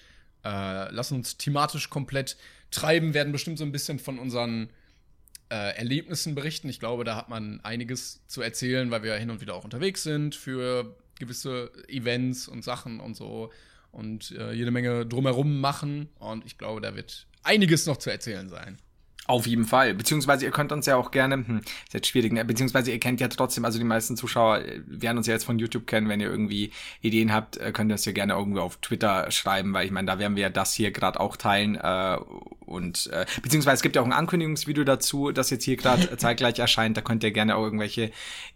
äh, lassen uns thematisch komplett treiben, werden bestimmt so ein bisschen von unseren äh, Erlebnissen berichten. Ich glaube, da hat man einiges zu erzählen, weil wir hin und wieder auch unterwegs sind für gewisse Events und Sachen und so und äh, jede Menge drumherum machen. Und ich glaube, da wird einiges noch zu erzählen sein. Auf jeden Fall. Beziehungsweise ihr könnt uns ja auch gerne, hm, ist jetzt schwierig, ne? beziehungsweise ihr kennt ja trotzdem, also die meisten Zuschauer äh, werden uns ja jetzt von YouTube kennen, wenn ihr irgendwie Ideen habt, äh, könnt ihr das ja gerne irgendwie auf Twitter schreiben, weil ich meine, da werden wir ja das hier gerade auch teilen äh, und äh, beziehungsweise es gibt ja auch ein Ankündigungsvideo dazu, das jetzt hier gerade zeitgleich erscheint, da könnt ihr gerne auch irgendwelche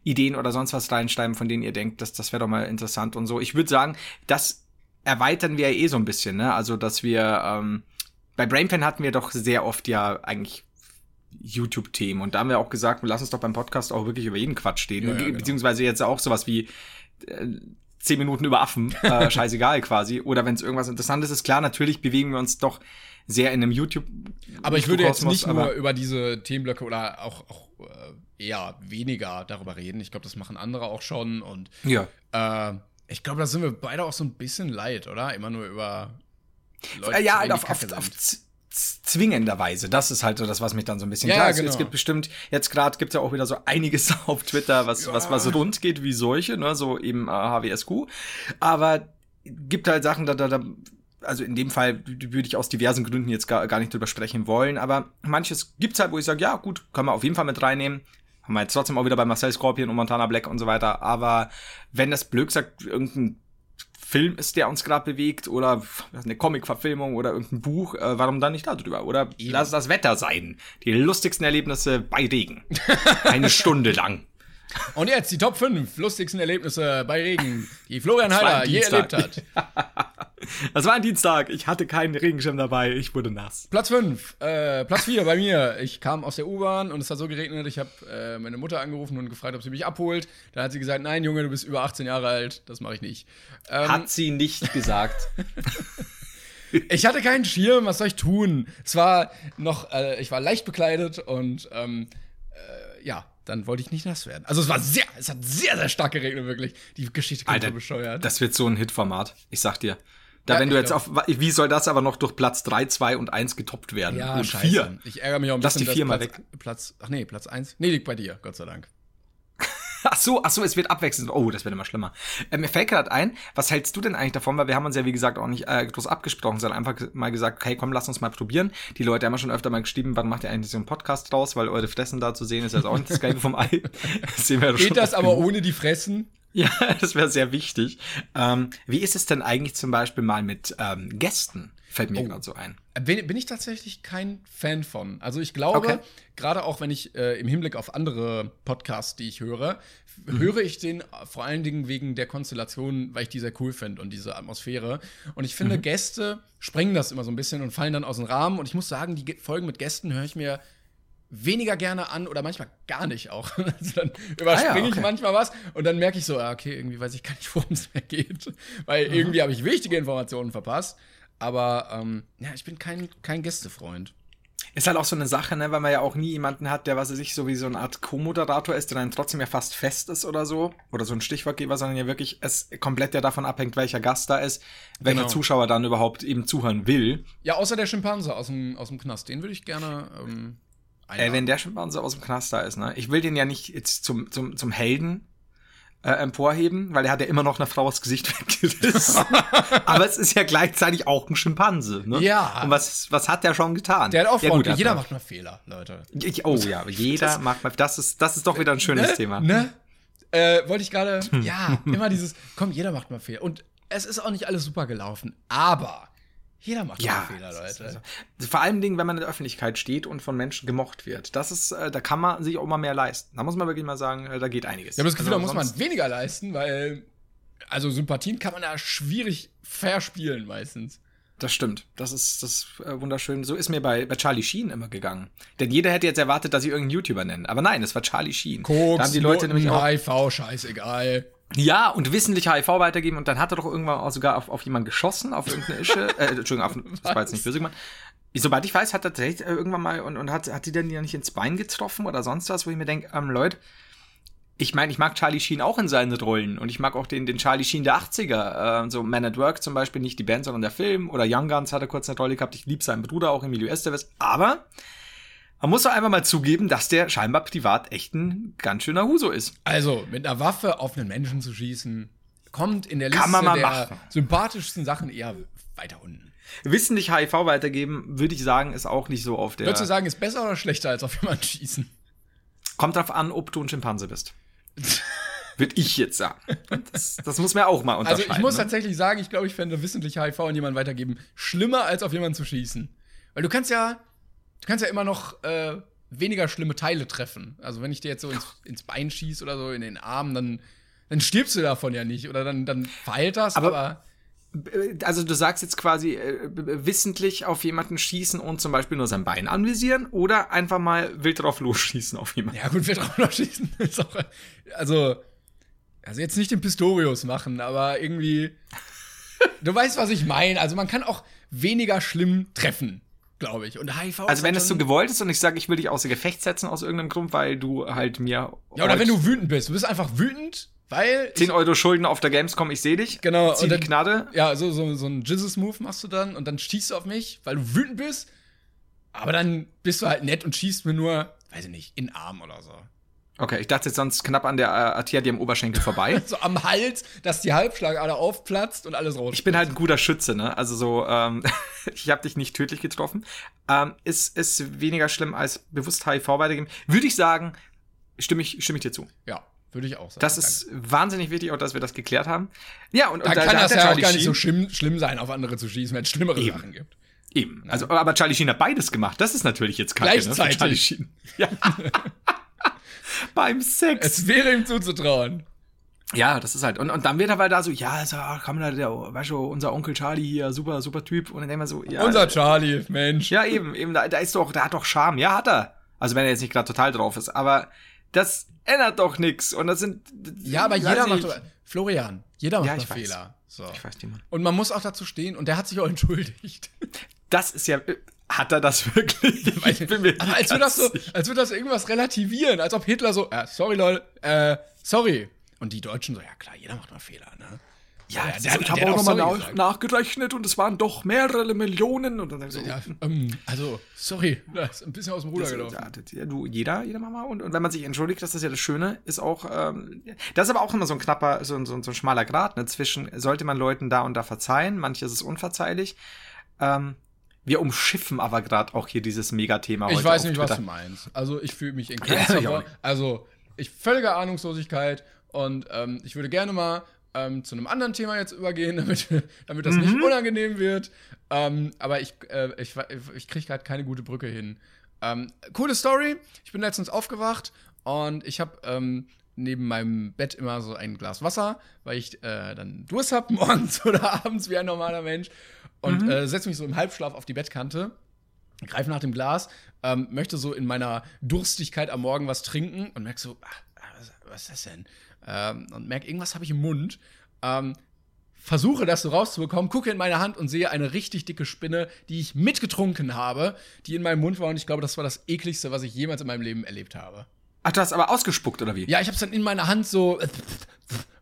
Ideen oder sonst was reinschreiben, von denen ihr denkt, das, das wäre doch mal interessant und so. Ich würde sagen, das erweitern wir ja eh so ein bisschen, ne? Also, dass wir ähm, bei Brainpan hatten wir doch sehr oft ja eigentlich YouTube-Themen und da haben wir auch gesagt, lass uns doch beim Podcast auch wirklich über jeden Quatsch reden. Ja, ja, genau. Beziehungsweise jetzt auch sowas wie äh, zehn Minuten über Affen, äh, scheißegal quasi. Oder wenn es irgendwas Interessantes ist, klar, natürlich bewegen wir uns doch sehr in einem YouTube. Aber ich würde jetzt nicht nur über diese Themenblöcke oder auch, auch äh, eher weniger darüber reden. Ich glaube, das machen andere auch schon. Und ja. Äh, ich glaube, da sind wir beide auch so ein bisschen leid, oder? Immer nur über Leute, ja, auf, auf, auf, zwingenderweise. Das ist halt so das, was mich dann so ein bisschen ja, klar genau. Es gibt bestimmt, jetzt gerade gibt es ja auch wieder so einiges auf Twitter, was, ja. was, was rund geht wie solche, ne, so eben äh, HWSQ. Aber gibt halt Sachen, da, da, da also in dem Fall würde ich aus diversen Gründen jetzt gar, gar nicht drüber sprechen wollen, aber manches gibt's halt, wo ich sage, ja, gut, können wir auf jeden Fall mit reinnehmen. Haben wir jetzt trotzdem auch wieder bei Marcel Scorpion und Montana Black und so weiter, aber wenn das Blöd sagt, irgendein Film ist, der uns gerade bewegt oder eine Comic-Verfilmung oder irgendein Buch, äh, warum dann nicht darüber? Oder Eben. lass das Wetter sein. Die lustigsten Erlebnisse bei Regen. Eine Stunde lang. Und jetzt die Top 5 lustigsten Erlebnisse bei Regen, die Florian Heiler je erlebt hat. Das war ein Dienstag. Ich hatte keinen Regenschirm dabei. Ich wurde nass. Platz 5. Äh, Platz 4 bei mir. Ich kam aus der U-Bahn und es hat so geregnet. Ich habe äh, meine Mutter angerufen und gefragt, ob sie mich abholt. Dann hat sie gesagt: Nein, Junge, du bist über 18 Jahre alt. Das mache ich nicht. Ähm, hat sie nicht gesagt. ich hatte keinen Schirm. Was soll ich tun? Es war noch, äh, ich war leicht bekleidet und ähm, äh, ja, dann wollte ich nicht nass werden. Also es war sehr, es hat sehr, sehr stark geregnet, wirklich. Die Geschichte kommt Alter, so bescheuert. Das wird so ein Hitformat, ich sag dir. Da, ja, wenn du jetzt auf, wie soll das aber noch durch Platz 3, 2 und 1 getoppt werden? Ja, und scheiße. 4. Ich ärgere mich auch ein bisschen. Lass die 4 mal weg. Platz, ach nee, Platz 1. Nee, liegt bei dir, Gott sei Dank. Ach so, ach so, es wird abwechselnd. Oh, das wird immer schlimmer. Äh, mir fällt gerade ein, was hältst du denn eigentlich davon? Weil wir haben uns ja, wie gesagt, auch nicht äh, groß abgesprochen, sondern einfach mal gesagt, okay, komm, lass uns mal probieren. Die Leute haben ja schon öfter mal geschrieben, wann macht ihr eigentlich so einen Podcast raus? Weil eure Fressen da zu sehen ist jetzt auch nicht das Geile vom Ei. Das wir Geht das aber genug. ohne die Fressen? Ja, das wäre sehr wichtig. Ähm, wie ist es denn eigentlich zum Beispiel mal mit ähm, Gästen? Fällt mir oh. gerade so ein. Bin, bin, ich tatsächlich kein Fan von. Also ich glaube, okay. gerade auch wenn ich äh, im Hinblick auf andere Podcasts, die ich höre, mhm. höre ich den vor allen Dingen wegen der Konstellation, weil ich die sehr cool finde und diese Atmosphäre. Und ich finde, mhm. Gäste sprengen das immer so ein bisschen und fallen dann aus dem Rahmen. Und ich muss sagen, die Folgen mit Gästen höre ich mir weniger gerne an oder manchmal gar nicht auch. Also dann überspringe ah ja, okay. ich manchmal was und dann merke ich so, ah, okay, irgendwie weiß ich gar nicht, worum es mehr geht. Weil mhm. irgendwie habe ich wichtige Informationen verpasst. Aber ähm, ja, ich bin kein, kein Gästefreund. Ist halt auch so eine Sache, ne, weil man ja auch nie jemanden hat, der, was weiß ich, so wie so eine Art Co-Moderator ist, der dann trotzdem ja fast fest ist oder so. Oder so ein Stichwortgeber, sondern ja wirklich es komplett ja davon abhängt, welcher Gast da ist, welcher genau. Zuschauer dann überhaupt eben zuhören will. Ja, außer der Schimpanse aus dem, aus dem Knast, den würde ich gerne. Ähm, äh, wenn der Schimpanse aus dem Knast da ist, ne? Ich will den ja nicht jetzt zum, zum, zum Helden äh, emporheben, weil er hat ja immer noch eine Frau das Gesicht weggerissen. Aber es ist ja gleichzeitig auch ein Schimpanse. Ne? Ja. Und was, was hat der schon getan? Der hat auch ja, gut, Jeder macht mal Fehler, Leute. Ich, oh ja, jeder das, macht mal. Das ist, das ist doch wieder ein schönes ne? Thema. Ne? Äh, wollte ich gerade. Hm. Ja, immer dieses. Komm, jeder macht mal Fehler. Und es ist auch nicht alles super gelaufen. Aber jeder macht ja, Fehler, Leute. Also, vor allem Dingen, wenn man in der Öffentlichkeit steht und von Menschen gemocht wird. Das ist, äh, da kann man sich auch mal mehr leisten. Da muss man wirklich mal sagen, äh, da geht einiges. Ich habe das Gefühl, also, da muss man weniger leisten, weil also Sympathien kann man da schwierig verspielen meistens. Das stimmt. Das ist das ist, äh, wunderschön. So ist mir bei, bei Charlie Sheen immer gegangen. Denn jeder hätte jetzt erwartet, dass sie irgendeinen YouTuber nennen. Aber nein, es war Charlie Sheen. Koks, da haben die Leute nämlich auch HIV, scheißegal. Ja, und wissentlich HIV weitergeben und dann hat er doch irgendwann auch sogar auf, auf jemanden geschossen, auf irgendeine Ische. äh, Entschuldigung, auf, das war jetzt nicht böse gemeint. Sobald ich weiß, hat er tatsächlich äh, irgendwann mal und, und hat, hat die denn ja nicht ins Bein getroffen oder sonst was, wo ich mir denke, ähm, Leute, ich meine, ich mag Charlie Sheen auch in seinen Rollen und ich mag auch den, den Charlie Sheen der 80er, äh, so Man at Work zum Beispiel, nicht die Band, sondern der Film oder Young Guns hat er kurz eine Rolle gehabt. Ich liebe seinen Bruder auch, Emilio Estevez, aber man muss doch einfach mal zugeben, dass der scheinbar privat echt ein ganz schöner Huso ist. Also, mit einer Waffe auf einen Menschen zu schießen, kommt in der Liste der machen. sympathischsten Sachen eher weiter unten. Wissentlich HIV weitergeben, würde ich sagen, ist auch nicht so auf der. Würdest du sagen, ist besser oder schlechter als auf jemanden schießen? Kommt drauf an, ob du ein Schimpanse bist. würde ich jetzt sagen. Das, das, muss man auch mal unterscheiden. Also ich muss ne? tatsächlich sagen, ich glaube, ich fände wissentlich HIV an jemanden weitergeben schlimmer, als auf jemanden zu schießen. Weil du kannst ja, du kannst ja immer noch äh, weniger schlimme Teile treffen. Also wenn ich dir jetzt so ins, ins Bein schieße oder so in den Arm, dann, dann stirbst du davon ja nicht. Oder dann, dann verheilt das, aber, aber also du sagst jetzt quasi äh, wissentlich auf jemanden schießen und zum Beispiel nur sein Bein anvisieren oder einfach mal wild drauf losschießen auf jemanden. Ja gut, wild drauf losschießen ist auch, also Also jetzt nicht den Pistorius machen, aber irgendwie. du weißt, was ich meine. Also man kann auch weniger schlimm treffen, glaube ich. Und HIV. Also wenn halt es so schon- gewollt ist und ich sage, ich will dich außer Gefecht setzen aus irgendeinem Grund, weil du halt mir Ja, oder wenn du wütend bist. Du bist einfach wütend, weil. 10 Euro Schulden auf der Gamescom, ich sehe dich. Genau, Zieh und die dann- Knarre. Ja, so, so, so ein Jesus-Move machst du dann und dann schießt du auf mich, weil du wütend bist. Aber dann bist du halt nett und schießt mir nur, weiß ich nicht, in den Arm oder so. Okay, ich dachte jetzt sonst knapp an der äh, Arterie am Oberschenkel vorbei. So am Hals, dass die Halbschlagader aufplatzt und alles raus. Ich bin halt ein guter Schütze, ne? Also so, ähm, ich habe dich nicht tödlich getroffen. Ähm, ist, ist weniger schlimm als bewusst HIV weitergeben. Würde ich sagen, stimme ich, stimme ich dir zu. Ja, würde ich auch sagen. Das ist wahnsinnig wichtig, auch dass wir das geklärt haben. Ja, und, und kann hat das ja auch gar nicht so schlimm, schlimm sein, auf andere zu schießen, wenn es schlimmere Eben. Sachen gibt. Eben. Also, aber Charlie Sheen hat beides gemacht. Das ist natürlich jetzt kacke, Gleichzeitig. Ne? Charlie Sheen. Ja. Beim Sex. Es wäre ihm zuzutrauen. Ja, das ist halt. Und, und dann wird er halt da so, ja, so, ach, komm da, der, weißt du, unser Onkel Charlie hier, super, super Typ. Und dann wir so, ja. Unser Charlie, Mensch. Ja, eben, eben, da, da ist doch, der hat doch Charme. Ja, hat er. Also wenn er jetzt nicht gerade total drauf ist, aber das ändert doch nix. Und das sind. Ja, aber jeder macht doch, Florian, jeder macht Ja, ich weiß. Fehler. So. Ich weiß nicht, Mann. Und man muss auch dazu stehen und der hat sich auch entschuldigt. Das ist ja. Hat er das wirklich? Ich bin mir Aber als würde das so, als würde das irgendwas relativieren, als ob Hitler so, äh, sorry Leute, äh, sorry. Und die Deutschen so, ja klar, jeder macht mal Fehler, ne? Ja, der- das der- ich habe auch nochmal nach, nachgerechnet und es waren doch mehrere Millionen. Und dann so, Ja, ähm, also, sorry, das ist ein bisschen aus dem Ruder Das, gelaufen. ja, ja, du, jeder, jeder Mama. Und, und wenn man sich entschuldigt, das ist ja das Schöne, ist auch, ähm, das ist aber auch immer so ein knapper, so, ein- so, ein- so ein schmaler Grad, ne, zwischen, sollte man Leuten da und da verzeihen, manches ist unverzeihlich. Ähm, wir umschiffen aber gerade auch hier dieses Megathema Ich weiß nicht, was Twitter. du meinst. Also, ich fühle mich in Ja. Also, ich völlige Ahnungslosigkeit und ähm, ich würde gerne mal ähm, zu einem anderen Thema jetzt übergehen, damit, damit das Mhm. nicht unangenehm wird. Ähm, aber ich, äh, ich, ich kriege gerade keine gute Brücke hin. Ähm, coole Story. Ich bin letztens aufgewacht und ich habe ähm, neben meinem Bett immer so ein Glas Wasser, weil ich äh, dann Durst habe morgens oder abends wie ein normaler Mensch. Und Mhm. äh, setze mich so im Halbschlaf auf die Bettkante greife nach dem Glas, ähm, möchte so in meiner Durstigkeit am Morgen was trinken und merke so, ah, was, was ist das denn? Ähm, und merke, irgendwas habe ich im Mund. Ähm, versuche das so rauszubekommen, gucke in meine Hand und sehe eine richtig dicke Spinne, die ich mitgetrunken habe, die in meinem Mund war und ich glaube, das war das ekligste, was ich jemals in meinem Leben erlebt habe. Ach, du hast aber ausgespuckt, oder wie? Ja, ich habe es dann in meiner Hand so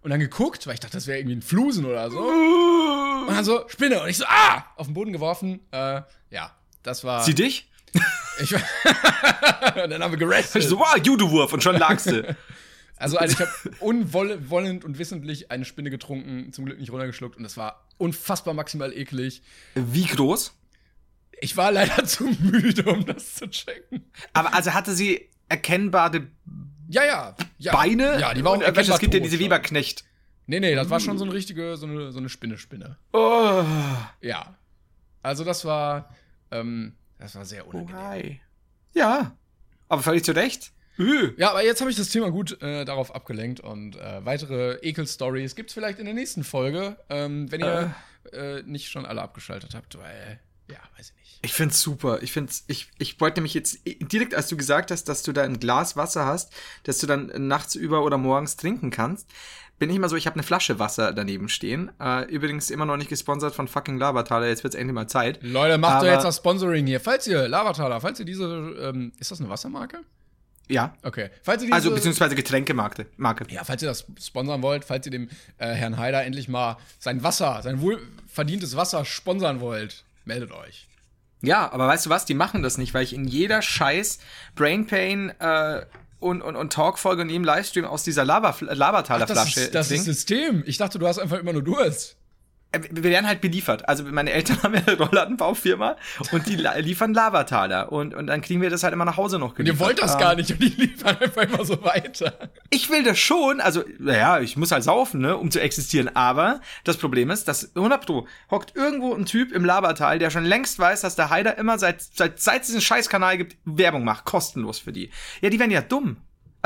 und dann geguckt, weil ich dachte, das wäre irgendwie ein Flusen oder so. Und dann so, Spinne. Und ich so, ah! Auf den Boden geworfen. Äh, ja, das war. Sie dich? Ich, und dann haben wir gerestet. Ich so, wow, Judewurf und schon lagst du. Also, also ich habe unwollend und wissentlich eine Spinne getrunken, zum Glück nicht runtergeschluckt und das war unfassbar maximal eklig. Wie groß? Ich war leider zu müde, um das zu checken. Aber also hatte sie erkennbare Ja, ja. ja. Beine? Ja, die war auch Und, äh, erkennbar Es gibt ja tot diese schon. Weberknecht. Nee, nee, das war schon so eine richtige, so eine, so eine Spinne-Spinne. Oh. Ja. Also das war, ähm, das war sehr unangenehm. hi. Ja. Aber völlig zu Recht. Äh. Ja, aber jetzt habe ich das Thema gut äh, darauf abgelenkt und äh, weitere Ekel-Stories gibt's vielleicht in der nächsten Folge, ähm, wenn ihr äh, nicht schon alle abgeschaltet habt, weil, ja, weiß ich nicht. Ich find's super. Ich find's, ich, ich wollte nämlich jetzt direkt, als du gesagt hast, dass du da ein Glas Wasser hast, dass du dann nachts über oder morgens trinken kannst, bin ich immer so, ich habe eine Flasche Wasser daneben stehen. Äh, übrigens immer noch nicht gesponsert von fucking Labertaler, jetzt wird's endlich mal Zeit. Leute, macht doch Aber- jetzt das Sponsoring hier. Falls ihr, Lavataler, falls ihr diese, ähm, ist das eine Wassermarke? Ja. Okay. Falls ihr diese, Also beziehungsweise Getränkemarke. Marke. ja, falls ihr das sponsern wollt, falls ihr dem äh, Herrn Haider endlich mal sein Wasser, sein wohlverdientes Wasser sponsern wollt, meldet euch. Ja, aber weißt du was? Die machen das nicht, weil ich in jeder Scheiß Brain Pain äh, und, und, und Talkfolge und jedem Livestream aus dieser Lava, Labertaler Das Flasche ist das ist. System. Ich dachte, du hast einfach immer nur Durst. Äh, Wir werden halt beliefert. Also meine Eltern haben ja eine Rollladenbaufirma und die liefern Lavataler. Und, und dann kriegen wir das halt immer nach Hause noch Und ihr wollt das Ähm, gar nicht und die liefern einfach immer so weiter. Ich will das schon, also, naja, ich muss halt saufen, ne, um zu existieren. Aber das Problem ist, dass 100 Pro hockt irgendwo ein Typ im Labertal, der schon längst weiß, dass der Heider immer seit, seit, seit es diesen Scheißkanal gibt, Werbung macht. Kostenlos für die. Ja, die werden ja dumm.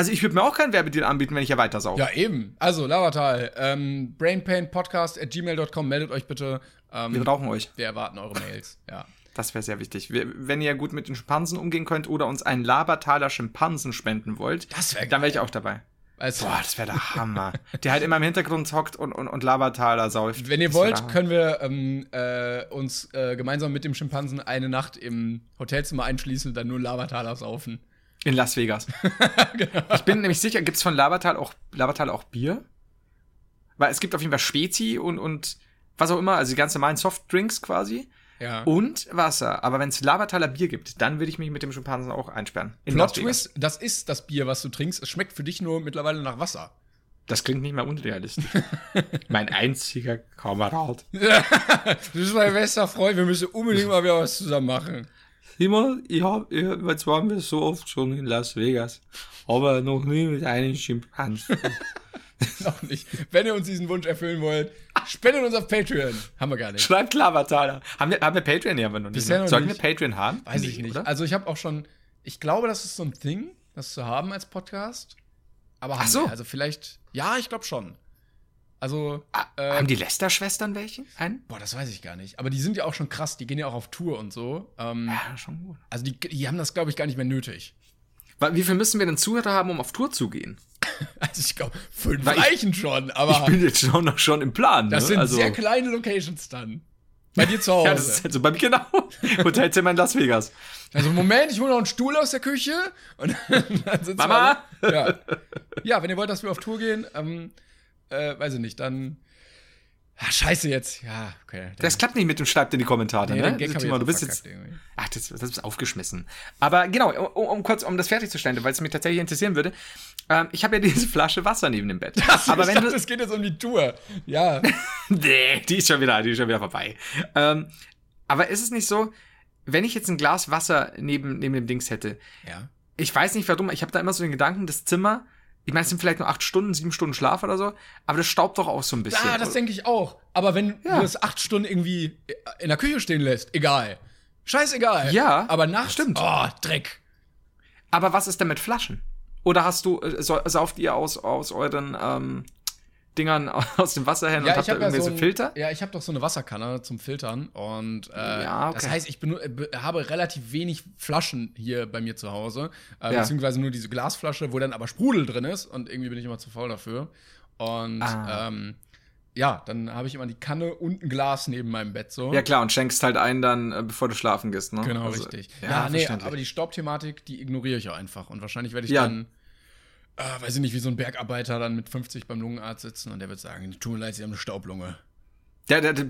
Also ich würde mir auch keinen Werbedeal anbieten, wenn ich ja weiter saufe. Ja, eben. Also, Lavatal, ähm, brainpainpodcast at gmail.com, meldet euch bitte. Ähm, Wir brauchen euch. wir erwarten eure Mails. Ja. Das wäre sehr wichtig. Wir, wenn ihr gut mit den Schimpansen umgehen könnt oder uns einen Labertaler Schimpansen spenden wollt, Das wäre dann wäre ich auch dabei. Du? Boah, das wäre der Hammer. der halt immer im Hintergrund hockt und, und, und Labertaler säuft. Wenn ihr Das wär wollt, können wir ähm, äh, uns äh, gemeinsam mit dem Schimpansen eine Nacht im Hotelzimmer einschließen und dann nur Lavataler saufen. In Las Vegas. Genau. Ich bin nämlich sicher, gibt es von Labertal auch, Labertal auch Bier? Weil es gibt auf jeden Fall Spezi und, und was auch immer, also die ganz normalen Softdrinks quasi. Ja. Und Wasser. Aber wenn es Labertaler Bier gibt, dann würde ich mich mit dem Schimpansen auch einsperren. In Plot. Twist, das ist das Bier, was du trinkst. Es schmeckt für dich nur mittlerweile nach Wasser. Das klingt nicht mal unrealistisch. mein einziger Kamerad. Du bist mein bester Freund, wir müssen unbedingt mal wieder was zusammen machen. Simon, ich hab, ich, jetzt waren wir so oft schon in Las Vegas, aber noch nie mit einem Schimpansen. Noch nicht. Wenn ihr uns diesen Wunsch erfüllen wollt, spendet uns auf Patreon. Haben wir gar nicht. Schreibt Labertaler. Haben wir, haben wir Patreon? Nee, haben wir noch nicht. Ne? noch Sollten nicht. wir Patreon haben? Weiß Nee, ich nicht. Oder? Also ich habe auch schon, ich glaube, das ist so ein Ding, das zu haben als Podcast. Aber Ach so. wir. also vielleicht, ja, ich glaube schon. Also, äh, haben die Lester-Schwestern welche? Einen? boah, das weiß ich gar nicht. Aber die sind ja auch schon krass, die gehen ja auch auf Tour und so. Ähm, Ja, schon gut. Also die, die haben das, glaube ich, gar nicht mehr nötig. Wie viel müssen wir denn Zuhörer haben, um auf Tour zu gehen? Also ich glaube, fünf Weil ich- reichen schon, aber ich bin jetzt schon noch schon im Plan. das ne? sind also, sehr kleine Locations dann. Bei dir zu Hause. Ja, das ist halt so bei mir genau. Hotelzimmer in Las Vegas. Also Moment, ich hole noch einen Stuhl aus der Küche und dann sitzen Mama! Wir, ja. ja, wenn ihr wollt, dass wir auf Tour gehen, ähm, äh, weiß ich nicht, dann. Ah, scheiße jetzt. Ja, okay. Das klappt nicht mit dem Schreibt in die Kommentare, nee, ne? Timon, du bist jetzt. irgendwie. Ach, das, das ist aufgeschmissen. Aber genau, um, um kurz, um das fertigzustellen, weil es mich tatsächlich interessieren würde. Ähm, ich habe ja diese Flasche Wasser neben dem Bett. Aber ich wenn dachte, du. es geht jetzt um die Tour. Ja. nee, die ist schon wieder, die ist schon wieder vorbei. Ähm, aber ist es nicht so, wenn ich jetzt ein Glas Wasser neben, neben dem Dings hätte, ja. ich weiß nicht warum, ich habe da immer so den Gedanken, das Zimmer, ich meine, es sind vielleicht nur acht Stunden, sieben Stunden Schlaf oder so, aber das staubt doch auch so ein bisschen. Ah, das denke ich auch. Aber wenn Ja. du es acht Stunden irgendwie in der Küche stehen lässt, egal. Scheißegal. Ja, Aber nachts, stimmt. oh, Dreck. aber was ist denn mit Flaschen? Oder hast du, äh, sau- sauft ihr aus, aus euren ähm, Dingern aus dem Wasserhahn und habt da hab ja irgendwie so ein- Filter? Ja, ich habe doch so eine Wasserkanne zum Filtern und äh, Ja, okay. das heißt, ich äh, be- habe relativ wenig Flaschen hier bei mir zu Hause, äh, Ja. beziehungsweise nur diese Glasflasche, wo dann aber Sprudel drin ist und irgendwie bin ich immer zu faul dafür. Und Ah. ähm, ja, dann habe ich immer die Kanne und ein Glas neben meinem Bett so. Ja klar, und schenkst halt ein dann, äh, bevor du schlafen gehst, ne? Genau, Also, richtig. Ja, Ja, nee, aber die Staubthematik, die ignoriere ich auch einfach. Und wahrscheinlich werde ich Ja. dann, äh, weiß ich nicht, wie so ein Bergarbeiter dann mit 50 beim Lungenarzt sitzen und der wird sagen, tut mir leid, Sie haben eine Staublunge. Der, der, der,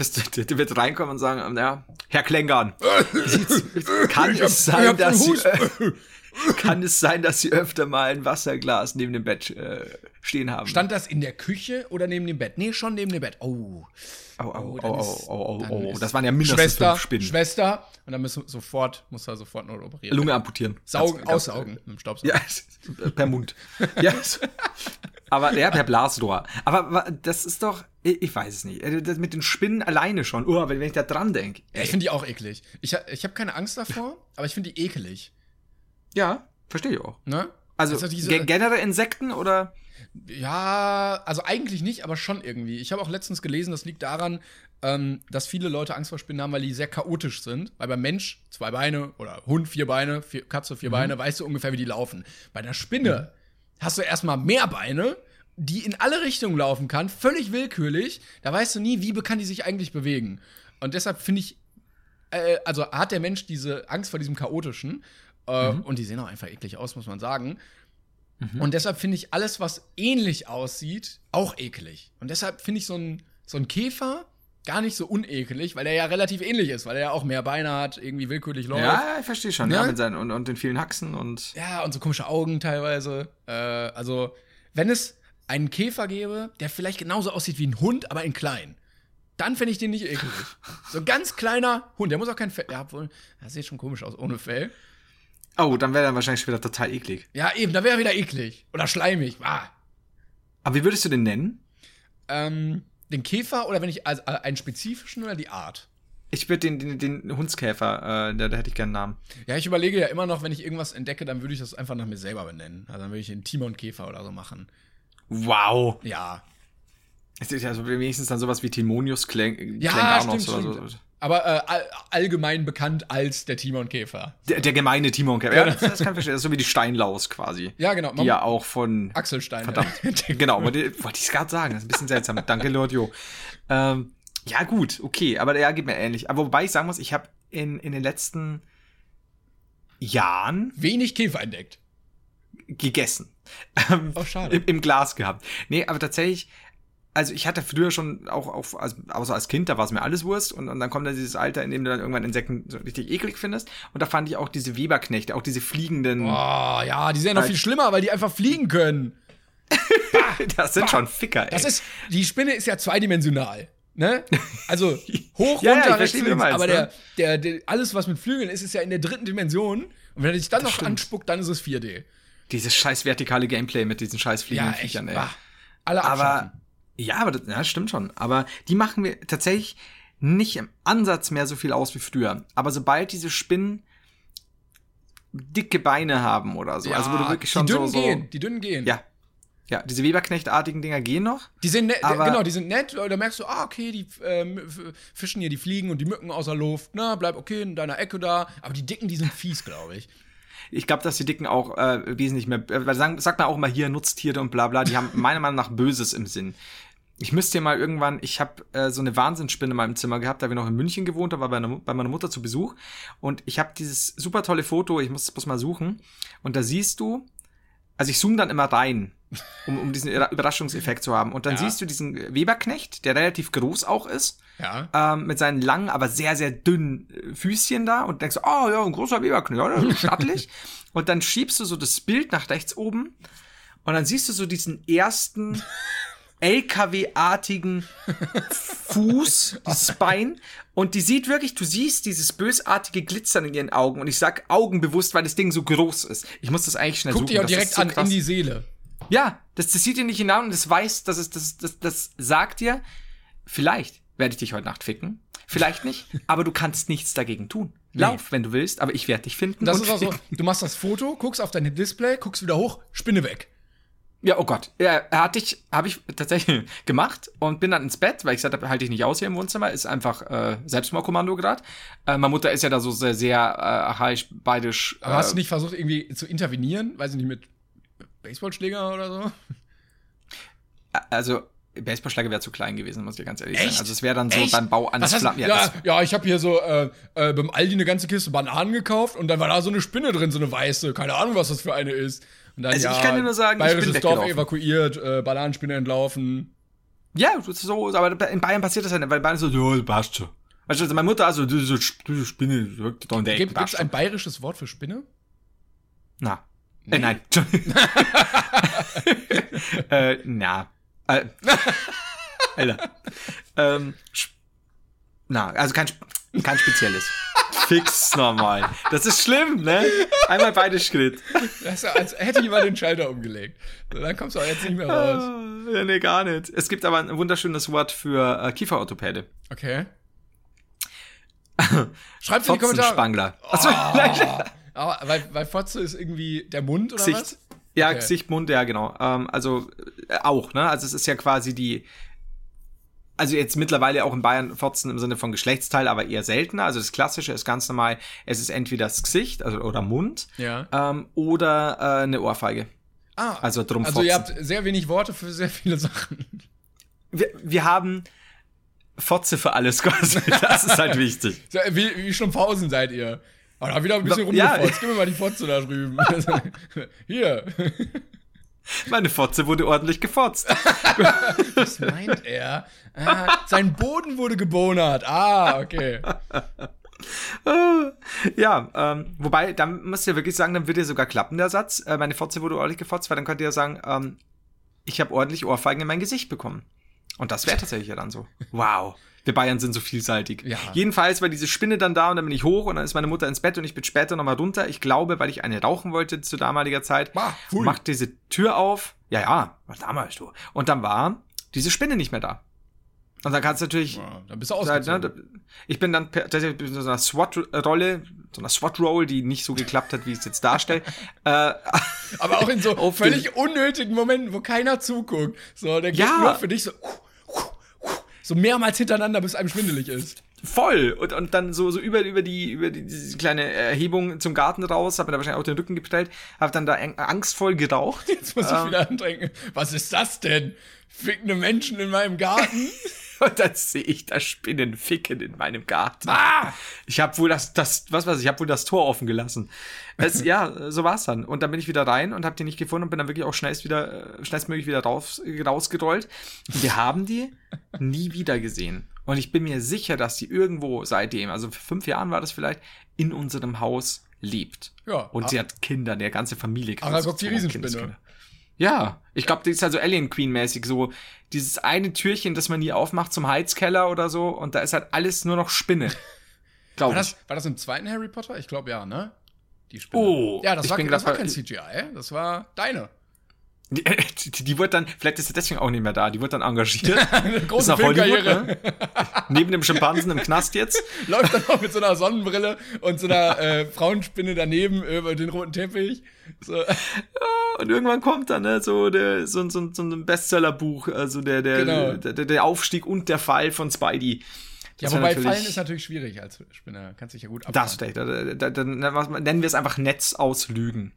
der, wird reinkommen und sagen, ja, Herr Klängern, kann es sein, hab dass Sie, kann es sein, dass Sie öfter mal ein Wasserglas neben dem Bett äh, stehen haben? Stand das in der Küche oder neben dem Bett? Nee, schon neben dem Bett. Oh. Oh, dann au, ist- dann oh, ist das waren ja mindestens Schwester, fünf Spinnen. Schwester. Und dann müssen sofort, muss er sofort noch operieren. Lunge amputieren. Saugen, Ganz- ganz- aussaugen mit dem Staubsauger. Ja, per Mund. ja. Aber ja, per Blasrohr. Aber das ist doch, ich, weiß es nicht. Äh, Das mit den Spinnen alleine schon. Oh, wenn ich da dran denke. Ich finde die auch eklig. Ich, ich habe keine Angst davor, aber ich finde die ekelig. Ja, verstehe ich auch. Ne? Also, Also diese- ge- generell Insekten oder? Ja, also eigentlich nicht, aber schon irgendwie. Ich habe auch letztens gelesen, das liegt daran, ähm, dass viele Leute Angst vor Spinnen haben, weil die sehr chaotisch sind. Weil beim Mensch zwei Beine oder Hund vier Beine, vier, Katze vier Beine, weißt du ungefähr, wie die laufen. Bei einer Spinne hast du erstmal mehr Beine, die in alle Richtungen laufen kann, völlig willkürlich. Da weißt du nie, wie kann die sich eigentlich bewegen. Und deshalb finde ich, äh, also hat der Mensch diese Angst vor diesem chaotischen. Äh, Und die sehen auch einfach eklig aus, muss man sagen. Und deshalb finde ich alles, was ähnlich aussieht, auch eklig. Und deshalb finde ich so ein, so ein Käfer gar nicht so unekelig, weil er ja relativ ähnlich ist, weil er ja auch mehr Beine hat, irgendwie willkürlich läuft. Ja, ich verstehe schon. Ne? Ja, mit seinen und, und den vielen Haxen und. Ja, und so komische Augen teilweise. Äh, also, wenn es einen Käfer gäbe, der vielleicht genauso aussieht wie ein Hund, aber in klein, dann fände ich den nicht eklig. so ein ganz kleiner Hund, der muss auch kein Fell. Ja, obwohl, das sieht schon komisch aus ohne Fell. Oh, dann wäre er wahrscheinlich wieder total eklig. Ja, eben, da wäre er wieder eklig. Oder schleimig. Ah. Aber wie würdest du den nennen? Ähm, den Käfer oder wenn ich also äh, einen spezifischen oder die Art? Ich würde den, den, den Hundskäfer, äh, da, da hätte ich gerne einen Namen. Ja, ich überlege ja immer noch, wenn ich irgendwas entdecke, dann würde ich das einfach nach mir selber benennen. Also dann würde ich den Timon Käfer oder so machen. Wow. Ja. Also wenigstens dann sowas wie Timonius Kläng Ja, Klängarnos stimmt, oder stimmt. so. Aber äh, all, allgemein bekannt als der Timon Käfer. Der, der gemeine Timon Käfer. Ja, das, das kann ich verstehen. Das ist so wie die Steinlaus quasi. Ja, genau. Die ja auch von. Axel Stein. Verdammt. genau, wollte ich es gerade sagen. Das ist ein bisschen seltsam. Danke, Lord Jo. Ähm, ja, gut, okay. Aber der geht mir ähnlich. Aber wobei ich sagen muss, ich habe in, in den letzten Jahren wenig Käfer entdeckt. Gegessen. oh, schade. Im, Im Glas gehabt. Nee, aber tatsächlich also ich hatte früher schon auch, auch also, außer als Kind, da war es mir alles Wurst und, und dann kommt dann dieses Alter, in dem du dann irgendwann Insekten so richtig eklig findest und da fand ich auch diese Weberknechte, auch diese fliegenden. Oh, ja, die sind ja noch viel schlimmer, weil die einfach fliegen können. das sind bah. schon Ficker, ey. Das ist, die Spinne ist ja zweidimensional. Ne? Also hoch, runter, ja, rechts, links, aber der, ne? der, der, alles, was mit Flügeln ist, ist ja in der dritten Dimension. Und wenn er dich dann das noch stimmt. anspuckt, dann ist es 4D. Dieses scheiß vertikale Gameplay mit diesen scheiß fliegenden ja, Viechern, ey. Bah. Alle abschaffen. Aber ja, aber das ja, stimmt schon. Aber die machen wir tatsächlich nicht im Ansatz mehr so viel aus wie früher. Aber sobald diese Spinnen dicke Beine haben oder so, ja, also wo du wirklich schon die dünnen so, gehen, die dünnen gehen. Ja. Ja, diese Weberknechtartigen Dinger gehen noch. Die sind nett, genau, die sind nett. Da merkst du, ah, okay, die äh, fischen hier, die fliegen und die Mücken außer Luft. Na, bleib okay in deiner Ecke da. Aber die Dicken, die sind fies, glaube ich. Ich glaube, dass die Dicken auch äh, wesentlich mehr, äh, sag, sagt man auch mal hier Nutztiere und bla bla, die haben meiner Meinung nach Böses im Sinn. Ich müsste dir mal irgendwann, ich habe äh, so eine Wahnsinnsspinne in meinem Zimmer gehabt, da wir noch in München gewohnt haben, war bei, einer, bei meiner Mutter zu Besuch. Und ich habe dieses super tolle Foto, ich muss es bloß mal suchen. Und da siehst du, also ich zoome dann immer rein, um, um diesen Überraschungseffekt zu haben. Und dann ja. siehst du diesen Weberknecht, der relativ groß auch ist. Ja. Ähm, mit seinen langen, aber sehr, sehr dünnen äh, Füßchen da und denkst, oh ja, ein großer Weberknecht, ja, stattlich. und dann schiebst du so das Bild nach rechts oben und dann siehst du so diesen ersten LKW-artigen Fuß, das Bein. Und die sieht wirklich, du siehst dieses bösartige Glitzern in ihren Augen. Und ich sag Augen bewusst, weil das Ding so groß ist. Ich muss das eigentlich schnell Guck suchen. Guck dir auch direkt so an, krass. in die Seele. Ja, das, das sieht dir nicht hinein und das weiß, das, ist, das, das, das sagt dir, vielleicht werde ich dich heute Nacht ficken. Vielleicht nicht, aber du kannst nichts dagegen tun. Nee. Lauf, wenn du willst, aber ich werde dich finden. Das ist auch so, du machst das Foto, guckst auf dein Display, guckst wieder hoch, Spinne weg. Ja, oh Gott. Ja, hatte ich, habe ich tatsächlich gemacht und bin dann ins Bett, weil ich gesagt habe, halte ich nicht aus hier im Wohnzimmer, ist einfach äh, Selbstmordkommando gerade. Äh, meine Mutter ist ja da so sehr, sehr äh, archaisch, beidisch. Aber hast du nicht versucht, irgendwie zu intervenieren? Weiß ich nicht, mit Baseballschläger oder so? Also, Baseballschläger wäre zu klein gewesen, muss ich ganz ehrlich Echt? sagen. Also es wäre dann so Echt? beim Bau eines Flammen. Ja, ja, ja, ich habe hier so äh, äh, beim Aldi eine ganze Kiste Bananen gekauft und dann war da so eine Spinne drin, so eine weiße. Keine Ahnung, was das für eine ist. Dann, also ja, ich kann dir nur sagen, bayerisches ich bin Dorf evakuiert, äh, Bananenspinne entlaufen. Ja, so, aber in Bayern passiert das ja nicht, weil Bayern so, ja, passt schon. Weißt du, also meine Mutter, also, diese Spinne, da in der Ecke. Gibt es ein bayerisches Wort für Spinne? Na. Nee. Äh, nein. äh, na. Äh, Alter. ähm, na, also kein, kein spezielles. Fix normal. Das ist schlimm, ne? Einmal beide Schritt. Das ist als hätte jemand den Schalter umgelegt. Dann kommst du auch jetzt nicht mehr raus. Ah, ja, nee, gar nicht. Es gibt aber ein wunderschönes Wort für äh, Kieferorthopäde. Okay. Schreibt in die Kommentare. Spangler. Achso, oh, aber, weil, weil Fotze ist irgendwie der Mund oder Gesicht. was? Ja, okay. Gesicht, Mund, ja, genau. Ähm, also äh, auch, ne? Also es ist ja quasi die also jetzt mittlerweile auch in Bayern Fotzen im Sinne von Geschlechtsteil, aber eher seltener. Also das Klassische ist ganz normal, es ist entweder das Gesicht also, oder Mund ja. ähm, oder äh, eine Ohrfeige. Ah, also drum Also ihr habt sehr wenig Worte für sehr viele Sachen. Wir, wir haben Fotze für alles quasi. Das ist halt wichtig. Wie, wie schon Pausen seid ihr? Aber da wieder ein bisschen rumgefotzt. Ja. Gib mir mal die Fotze da drüben. Hier. Meine Fotze wurde ordentlich gefotzt. Was meint er? Ah, sein Boden wurde gebonert. Ah, okay. ja, ähm, wobei, dann müsst ihr wirklich sagen, dann würde ja sogar klappen, der Satz. Äh, meine Fotze wurde ordentlich gefotzt, weil dann könnt ihr ja sagen, ähm, ich habe ordentlich Ohrfeigen in mein Gesicht bekommen. Und das wäre tatsächlich ja dann so. Wow. Wir Bayern sind so vielseitig. Ja. Jedenfalls war diese Spinne dann da und dann bin ich hoch und dann ist meine Mutter ins Bett und ich bin später nochmal runter. Ich glaube, weil ich eine rauchen wollte zu damaliger Zeit. Bah, macht diese Tür auf. Ja, ja, was damals du. Und dann war diese Spinne nicht mehr da. Und dann kannst du natürlich. Ja, dann bist du ausgezogen. Ne, ich bin dann tatsächlich in so einer SWAT-Rolle, so einer SWAT-Roll, die nicht so geklappt hat, wie ich es jetzt darstelle. äh, Aber auch in so völlig unnötigen Momenten, wo keiner zuguckt. So, der geht ja. nur für dich so. Uh, so mehrmals hintereinander, bis einem schwindelig ist. Voll. Und, und dann so, so über, über die, über die, diese kleine Erhebung zum Garten raus, habe mir da wahrscheinlich auch den Rücken geprellt, habe dann da angstvoll geraucht. Jetzt muss ich Ähm. wieder andenken. Was ist das denn? Fickende Menschen in meinem Garten? Und dann sehe ich da Spinnen ficken in meinem Garten. ah! Ich habe wohl das, das, was weiß ich, ich habe wohl das Tor offen gelassen. Es, ja, so war's dann. Und dann bin ich wieder rein und habe die nicht gefunden und bin dann wirklich auch schnellst wieder, äh, schnellstmöglich wieder raus, rausgerollt. Und wir haben die nie wieder gesehen. Und ich bin mir sicher, dass die irgendwo seitdem, also vor fünf Jahren war das vielleicht, in unserem Haus lebt. Ja. Und sie hat Kinder, eine ganze Familie. Aragog die großgezogen, Riesenspinne. Ja, ich glaube, die ist halt so Alien Queen mäßig so dieses eine Türchen, das man nie aufmacht zum Heizkeller oder so und da ist halt alles nur noch Spinne. War Glaube das, ich. war das im zweiten Harry Potter? Ich glaube ja, ne? Die Spinne. Oh, ja, das, ich war, bin das war kein CGI, das war deine. Die, die, die wird dann, vielleicht ist sie deswegen auch nicht mehr da, die wird dann engagiert. Eine ist große nach Hollywood, ne? Neben dem Schimpansen im Knast jetzt. Läuft dann auch mit so einer Sonnenbrille und so einer äh, Frauenspinne daneben über den roten Teppich. So. Und irgendwann kommt dann ne, so, der, so, so, so ein Bestsellerbuch, also der, der, Genau. der, der, Aufstieg und der Fall von Spidey. Ja, Das wär wobei Fallen ist natürlich schwierig als Spinne. Kannst dich ja gut Das abfangen. steht. Da, da, da, da, nennen wir es einfach Netz aus Lügen.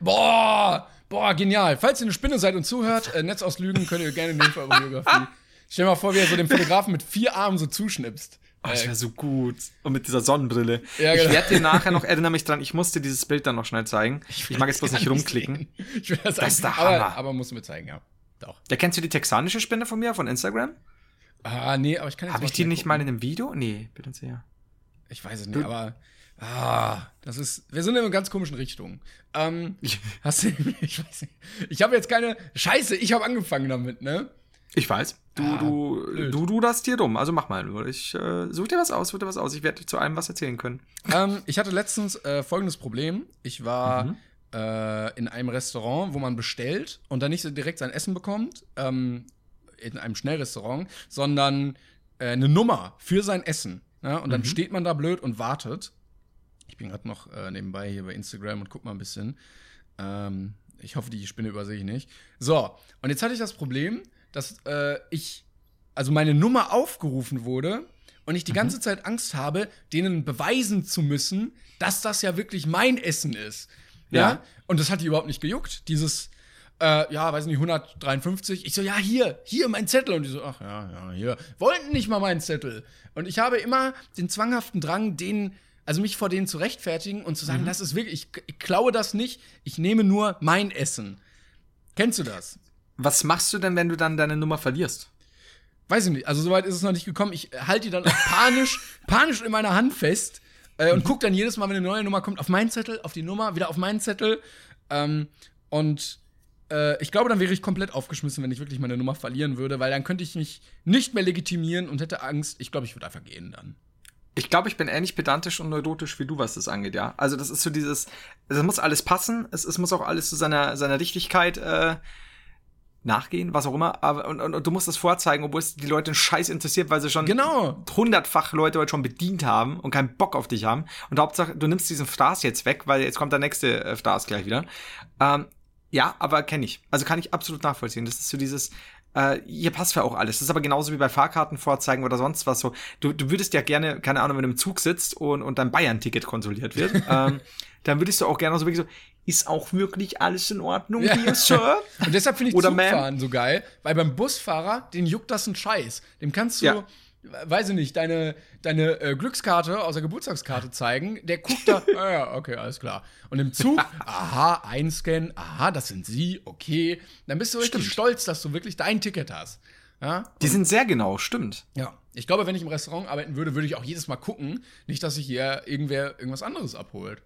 Boah, boah, genial. Falls ihr eine Spinne seid und zuhört, äh, Netz aus Lügen könnt ihr gerne nehmen für eure Biografie. Stell dir mal vor, wie er so dem Fotografen mit vier Armen so zuschnipst. Oh, das Äh, wäre so gut. Und mit dieser Sonnenbrille. Ja, Ich genau. werde dir nachher noch, erinnere mich dran, ich musste dieses Bild dann noch schnell zeigen. Ich, mag jetzt bloß nicht rumklicken. Ich will das, Das ist der aber, Hammer. aber musst du mir zeigen, ja. Doch. Ja, kennst du die texanische Spinne von mir, von Instagram? Ah, nee, aber ich kann jetzt Habe ich mal die nicht mal gucken. in einem Video? Nee, bitte sehr. Ich weiß es nicht, aber. Ah, das ist. Wir sind in einer ganz komischen Richtung. Ähm, Ich, hast du. Ich weiß nicht. Ich habe jetzt keine. Scheiße, ich habe angefangen damit, ne? ich weiß. Du, Ah, du, blöd. du, du das dir dumm. Also mach mal. Ich äh, such dir was aus, such dir was aus. Ich werde dir zu allem was erzählen können. ähm, ich hatte letztens äh, folgendes Problem. Ich war Mhm. äh, in einem Restaurant, wo man bestellt und dann nicht direkt sein Essen bekommt, ähm, in einem Schnellrestaurant, sondern äh, eine Nummer für sein Essen. Ja? Und dann Mhm. steht man da blöd und wartet. Ich bin gerade noch äh, nebenbei hier bei Instagram und guck mal ein bisschen. Ähm, ich hoffe, die Spinne übersehe ich nicht. So, und jetzt hatte ich das Problem, dass äh, ich, also meine Nummer aufgerufen wurde und ich die ganze Zeit Angst habe, denen beweisen zu müssen, dass das ja wirklich mein Essen ist. Ja. Ja. Und das hat die überhaupt nicht gejuckt. Dieses, äh, ja, weiß nicht, 153. Ich so, ja, hier, hier mein Zettel. Und die so, ach ja, ja, hier. Wollten nicht mal meinen Zettel. Und ich habe immer den zwanghaften Drang, denen, also mich vor denen zu rechtfertigen und zu sagen, das ist wirklich, ich, ich klaue das nicht, ich nehme nur mein Essen. Kennst du das? Was machst du denn, wenn du dann deine Nummer verlierst? Weiß ich nicht, also soweit ist es noch nicht gekommen. Ich halte die dann auch panisch, panisch in meiner Hand fest äh, und gucke dann jedes Mal, wenn eine neue Nummer kommt, auf meinen Zettel, auf die Nummer, wieder auf meinen Zettel. Ähm, und äh, ich glaube, dann wäre ich komplett aufgeschmissen, wenn ich wirklich meine Nummer verlieren würde, weil dann könnte ich mich nicht mehr legitimieren und hätte Angst. Ich glaube, ich würde einfach gehen dann. Ich glaube, ich bin ähnlich pedantisch und neurotisch wie du, was das angeht, ja. Also das ist so dieses, es muss alles passen, es, es muss auch alles zu seiner, seiner Richtigkeit äh, nachgehen, was auch immer. Aber und, und, und du musst das vorzeigen, obwohl es die Leute einen Scheiß interessiert, weil sie schon Genau. hundertfach Leute heute schon bedient haben und keinen Bock auf dich haben. Und Hauptsache, du nimmst diesen Fraß jetzt weg, weil jetzt kommt der nächste äh, Fraß gleich wieder. Ähm, ja, aber kenne ich. Also kann ich absolut nachvollziehen. Das ist so dieses, äh, hier passt ja auch alles. Das ist aber genauso wie bei Fahrkarten vorzeigen oder sonst was so. Du, du würdest ja gerne, keine Ahnung, wenn du im Zug sitzt und, und dein Bayern-Ticket kontrolliert wird, ähm, dann würdest du auch gerne so wirklich so, ist auch wirklich alles in Ordnung Ja. hier, Sir? Und deshalb finde ich Oder. Zugfahren so geil, weil beim Busfahrer, den juckt das ein Scheiß. Dem kannst du, Ja. Weiß ich nicht, deine, deine äh, Glückskarte aus der Geburtstagskarte zeigen. Der guckt da, ah ja, okay, alles klar. Und im Zug, aha, einscannen, aha, das sind sie, okay. Dann bist du richtig Stimmt. stolz, dass du wirklich dein Ticket hast. Ja? Die sind sehr genau, stimmt. ja. Ich glaube, wenn ich im Restaurant arbeiten würde, würde ich auch jedes Mal gucken, nicht, dass sich hier irgendwer irgendwas anderes abholt.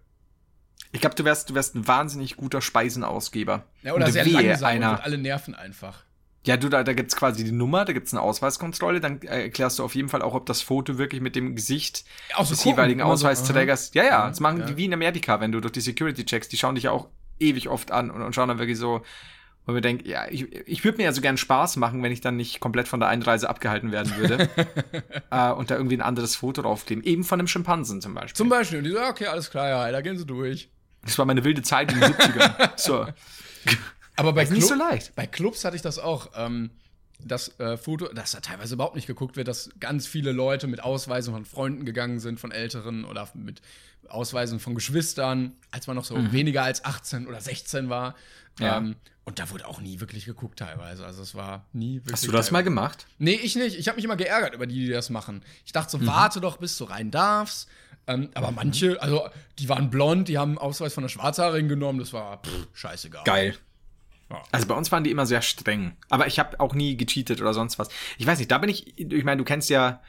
Ich glaube, du wärst, du wärst ein wahnsinnig guter Speisenausgeber. Ja, oder Und sehr wehe langsam einer. und alle nerven einfach. Ja, du, da, da gibt's quasi die Nummer, da gibt's eine Ausweiskontrolle, dann äh, erklärst du auf jeden Fall auch, ob das Foto wirklich mit dem Gesicht so des gucken, jeweiligen immer so, Ausweisträgers. ja, ja, das machen ja. die wie in Amerika, wenn du durch die Security-Checks, die schauen dich ja auch ewig oft an und, und schauen dann wirklich so, wo wir denken, ja, ich, ich würde mir ja so gern Spaß machen, wenn ich dann nicht komplett von der Einreise abgehalten werden würde äh, und da irgendwie ein anderes Foto draufkleben. Eben von einem Schimpansen zum Beispiel. Zum Beispiel. Und die so, okay, alles klar, ja, da gehen sie durch. das war meine wilde Zeit in den 70ern. so. Aber bei, Club, so bei Clubs hatte ich das auch. Ähm, das äh, Foto, dass da teilweise überhaupt nicht geguckt wird, dass ganz viele Leute mit Ausweisen von Freunden gegangen sind, von Älteren oder mit Ausweisen von Geschwistern, als man noch so Mhm. weniger als 18 oder 16 war. Ja. Ähm, und da wurde auch nie wirklich geguckt teilweise. Also es war nie wirklich. Hast du das mal gemacht? Nee, ich nicht. Ich habe mich immer geärgert über die, die das machen. Ich dachte Mhm. so, warte doch, bis du rein darfst. Ähm, aber manche, also die waren blond, die haben einen Ausweis von einer Schwarzhaarigen genommen, das war pff, scheißegal. Geil. Ja. Also bei uns waren die immer sehr streng. Aber ich habe auch nie gecheatet oder sonst was. Ich weiß nicht, da bin ich, ich meine, du kennst ja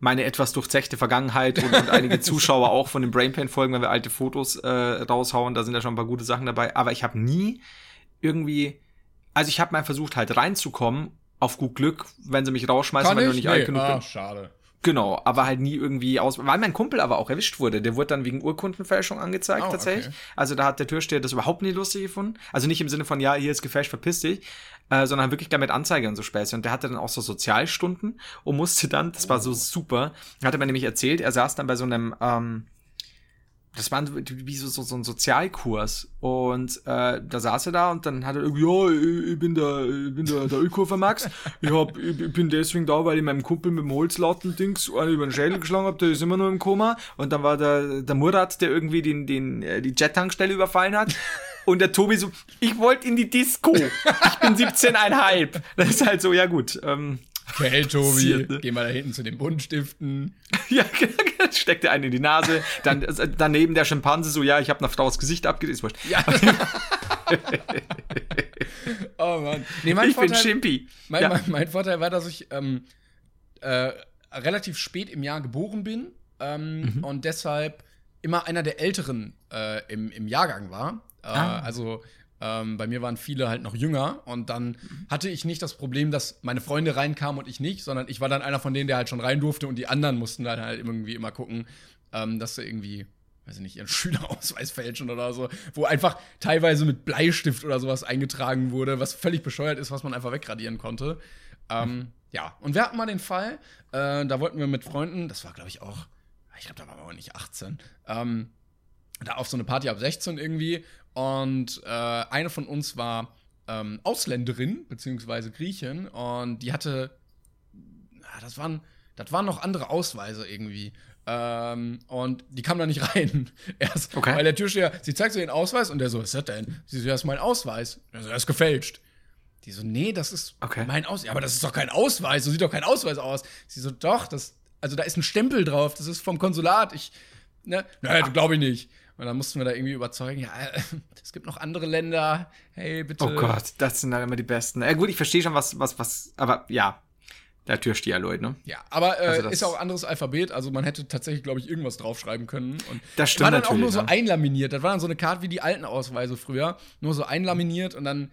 meine etwas durchzechte Vergangenheit und, und einige Zuschauer auch von den Brainpain-Folgen, wenn wir alte Fotos äh, raushauen, da sind ja schon ein paar gute Sachen dabei. Aber ich habe nie irgendwie, also ich habe mal versucht halt reinzukommen, auf gut Glück, wenn sie mich rausschmeißen, Kann weil ich? du nicht Nee. alt genug ah, bist. schade. Genau, aber halt nie irgendwie aus, weil mein Kumpel aber auch erwischt wurde. Der wurde dann wegen Urkundenfälschung angezeigt Oh, tatsächlich. okay. Also da hat der Türsteher das überhaupt nicht lustig gefunden. Also nicht im Sinne von, ja, hier ist gefälscht, verpiss dich, äh, sondern wirklich damit Anzeige und so Späße. Und der hatte dann auch so Sozialstunden und musste dann, das war so super, hat er mir nämlich erzählt, er saß dann bei so einem, ähm, das war wie so, so, so ein Sozialkurs. Und äh, da saß er da und dann hat er irgendwie, ja, ich, bin der, ich bin der, der Ökofer Max. Ich, hab, ich, ich bin deswegen da, weil ich meinem Kumpel mit dem Holzlatten-Dings einen über den Schädel geschlagen hab, der ist immer nur im Koma. Und dann war der, der Murat, der irgendwie den, den, äh, die Jet-Tankstelle überfallen hat. Und der Tobi so, ich wollte in die Disco. Ich bin 17,5. Das ist halt so, ja gut. Ähm, Okay, Tobi, ne? geh mal da hinten zu den Buntstiften. Ja, steckt der einen in die Nase. Dann äh, daneben der Schimpanse so, ja, ich habe einer Frau das Gesicht wurscht. Ja. oh Mann. Nee, mein ich bin Vorteil, Schimpi. mein, ja. mein, mein Vorteil war, dass ich ähm, äh, relativ spät im Jahr geboren bin ähm, Mhm. und deshalb immer einer der Älteren äh, im, im Jahrgang war. Äh, Ah. Also ähm, bei mir waren viele halt noch jünger und dann Mhm. hatte ich nicht das Problem, dass meine Freunde reinkamen und ich nicht, sondern ich war dann einer von denen, der halt schon rein durfte und die anderen mussten dann halt irgendwie immer gucken, ähm, dass sie irgendwie, weiß ich nicht, ihren Schülerausweis fälschen oder so, wo einfach teilweise mit Bleistift oder sowas eingetragen wurde, was völlig bescheuert ist, was man einfach wegradieren konnte. Ähm, ja, und wir hatten mal den Fall, äh, da wollten wir mit Freunden, das war glaube ich auch, ich glaube, da waren wir aber nicht 18, ähm, da auf so eine Party ab 16 irgendwie. Und äh, eine von uns war ähm, Ausländerin, beziehungsweise Griechin, und die hatte, ja, das waren, das waren noch andere Ausweise irgendwie. Ähm, und die kam da nicht rein. Erst, Okay. weil der Türsteher, sie zeigt so den Ausweis und der so, was ist das denn? Sie so, das ist mein Ausweis. Der so, er ist gefälscht. Die so, nee, das ist Okay. mein Ausweis. Ja, aber das ist doch kein Ausweis. So sieht doch kein Ausweis aus. Sie so, doch, das, also da ist ein Stempel drauf. Das ist vom Konsulat. Ich, ne, naja, glaube ich nicht. Und dann mussten wir da irgendwie überzeugen, ja, es gibt noch andere Länder. Hey, bitte. Oh Gott, das sind dann immer die besten. Ja, gut, ich verstehe schon, was, was, was, aber ja, der Türsteher, Leute, ne? Ja, aber äh, Also ist auch anderes Alphabet, also man hätte tatsächlich, glaube ich, irgendwas draufschreiben können. Und Das stimmt war dann auch nur so einlaminiert. Das war dann so eine Karte wie die alten Ausweise früher, nur so einlaminiert und dann.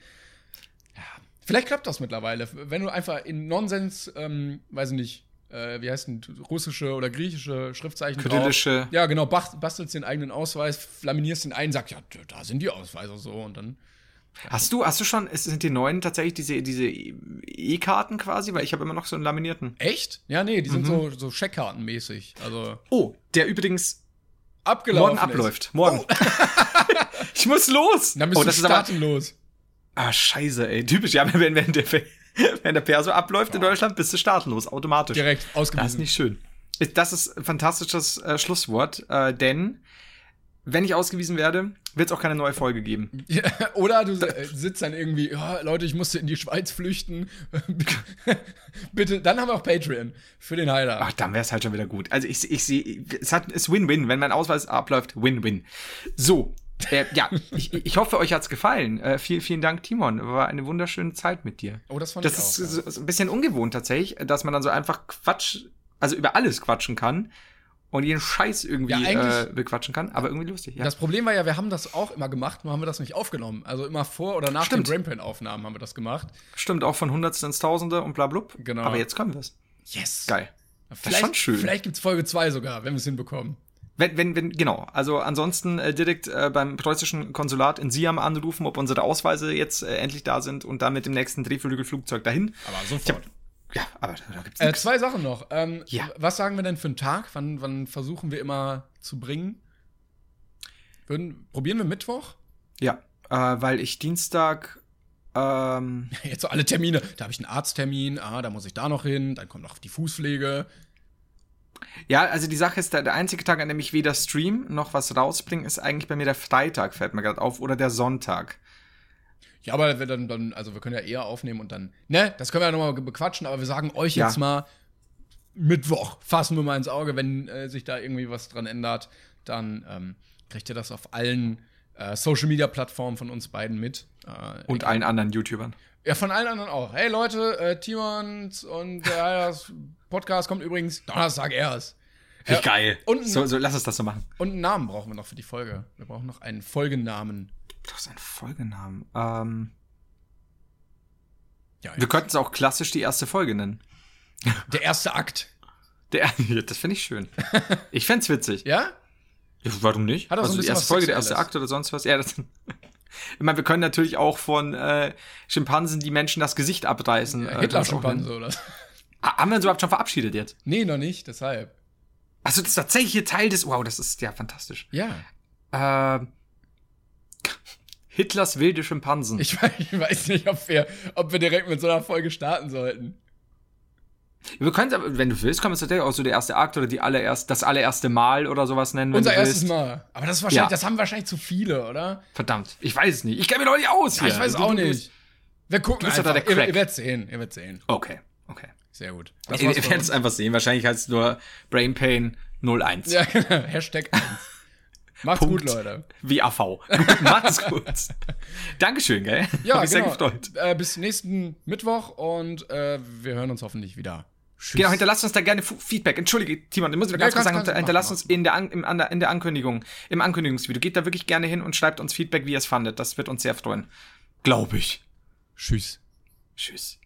Ja, vielleicht klappt das mittlerweile. Wenn du einfach in Nonsens, ähm, weiß ich nicht, äh, wie heißt denn, russische oder griechische Schriftzeichen Kyrillische. Ja, genau, bastelst den eigenen Ausweis, laminierst den ein, sagst, ja, da sind die Ausweise so und dann. Hast du, hast du schon, es sind die neuen tatsächlich diese, diese E-Karten quasi? Weil ich habe immer noch so einen laminierten. Echt? Ja, nee, die sind Mhm. so, so Scheckkartenmäßig. Also Oh, der übrigens abgelaufen. morgen ist. abläuft. Morgen. ich muss los. Dann bist oh, du das startenlos. Ah, scheiße, ey. Typisch, ja, wenn, wenn, der, wenn der Perso abläuft in Deutschland, bist du startenlos, automatisch. Direkt Das ist ausgewiesen. nicht schön. Das ist ein fantastisches äh, Schlusswort, äh, denn wenn ich ausgewiesen werde, wird es auch keine neue Folge geben. Ja, Oder du äh, sitzt dann irgendwie, ja, Leute, ich musste in die Schweiz flüchten. Bitte, dann haben wir auch Patreon für den Heiler. Ach, dann wäre es halt schon wieder gut. Also ich, ich sehe, es hat ist Win-Win, wenn mein Ausweis abläuft, Win-Win. So, äh, ja, ich, ich hoffe, euch hat's gefallen. Äh, vielen, vielen Dank, Timon. War eine wunderschöne Zeit mit dir. Oh, das fand Das ich ist auch. so, ein bisschen ungewohnt tatsächlich, dass man dann so einfach Quatsch, also über alles quatschen kann und jeden Scheiß irgendwie Ja, äh, bequatschen kann, aber irgendwie lustig. Ja. Das Problem war ja, wir haben das auch immer gemacht, nur haben wir das nicht aufgenommen. Also immer vor oder nach Stimmt. den Brainpain-Aufnahmen haben wir das gemacht. Stimmt auch von Hundertsten ins Tausende und bla blub. Genau. Aber jetzt können wir's. Yes. Geil. Vielleicht, schon schön. Vielleicht gibt's Folge 2 sogar, wenn wir es hinbekommen. Wenn, wenn, wenn, genau. Also ansonsten äh, direkt äh, beim preußischen Konsulat in Siam anrufen, ob unsere Ausweise jetzt äh, endlich da sind und dann mit dem nächsten Drehflügelflugzeug dahin. Aber Ich sofort. hab, ja, aber da, da gibt's Äh, nichts. zwei Sachen noch. Ähm, Ja. Was sagen wir denn für einen Tag? Wann, wann versuchen wir immer zu bringen? Würden, probieren wir Mittwoch? Ja, äh, weil ich Dienstag Ähm, Jetzt so alle Termine. Da habe ich einen Arzttermin, ah, da muss ich da noch hin, dann kommt noch die Fußpflege. Ja, also die Sache ist, der, der einzige Tag, an dem ich weder Stream noch was rausbringe, ist eigentlich bei mir der Freitag, fällt mir gerade auf, oder der Sonntag. Ja, aber wir dann, dann, also wir können ja eher aufnehmen und dann, ne, das können wir ja nochmal bequatschen, aber wir sagen euch Ja. jetzt mal Mittwoch, fassen wir mal ins Auge, wenn äh, sich da irgendwie was dran ändert, dann ähm, kriegt ihr das auf allen äh, Social Media Plattformen von uns beiden mit. Äh, Und allen anderen YouTubern. ja, von allen anderen auch. Hey Leute, äh, Timons und äh, das Podcast kommt übrigens Donnerstag erst. Wie Ja, geil. und- so, so, lass uns das so machen. Und einen Namen brauchen wir noch für die Folge. Wir brauchen noch einen Folgennamen. Du hast einen Folgenamen. Ähm, Ja, wir könnten es auch klassisch die erste Folge nennen. der erste Akt. Der, das finde ich schön. Ich fände es witzig. Ja? Ja, warum nicht? Hat auch so also die bisschen erste Folge, der erste. Akt oder sonst was. Ja, das, ich meine, wir können natürlich auch von äh, Schimpansen die Menschen das Gesicht abreißen. äh, das auch Hitler-Schimpanse nennen. oder so. Haben wir uns überhaupt schon verabschiedet jetzt? Nee, noch nicht, deshalb. Also das ist tatsächlich hier Teil des. Wow, das ist ja fantastisch. Ja. Ähm, Hitlers wilde Schimpansen. Ich weiß, ich weiß nicht, ob wir, ob wir direkt mit so einer Folge starten sollten. wir können aber, wenn du willst, können wir es tatsächlich auch so der erste Akt oder die allererst, das allererste Mal oder sowas nennen. Wenn Unser erstes. Mal. Aber das ist wahrscheinlich, Ja. das haben wahrscheinlich zu viele, oder? Verdammt, ich weiß es nicht. Ich kenne mich doch nicht aus. Ja, hier. ich weiß Du- auch du- nicht. Wir gucken du bist einfach. da der Ihr, Crack. ihr werdet sehen, ihr werdet sehen. Okay, okay. Sehr gut. Das Ihr werdet es einfach sehen. Wahrscheinlich heißt es nur Brain Pain 01. Ja, genau. Hashtag 1. Macht's Punkt. gut, Leute. Wie AV. Macht's gut. Dankeschön, gell? Ja, Hab mich genau. sehr gefreut. Äh, bis nächsten Mittwoch und äh, wir hören uns hoffentlich wieder. Tschüss. Genau, hinterlasst uns da gerne Feedback. Entschuldige, Timon, du musst mir ganz kurz sagen, hinterlasst uns in der, An im, an in der Ankündigung, im Ankündigungsvideo. Geht da wirklich gerne hin und schreibt uns Feedback, wie ihr es fandet. Das wird uns sehr freuen. Glaube ich. Tschüss. Tschüss.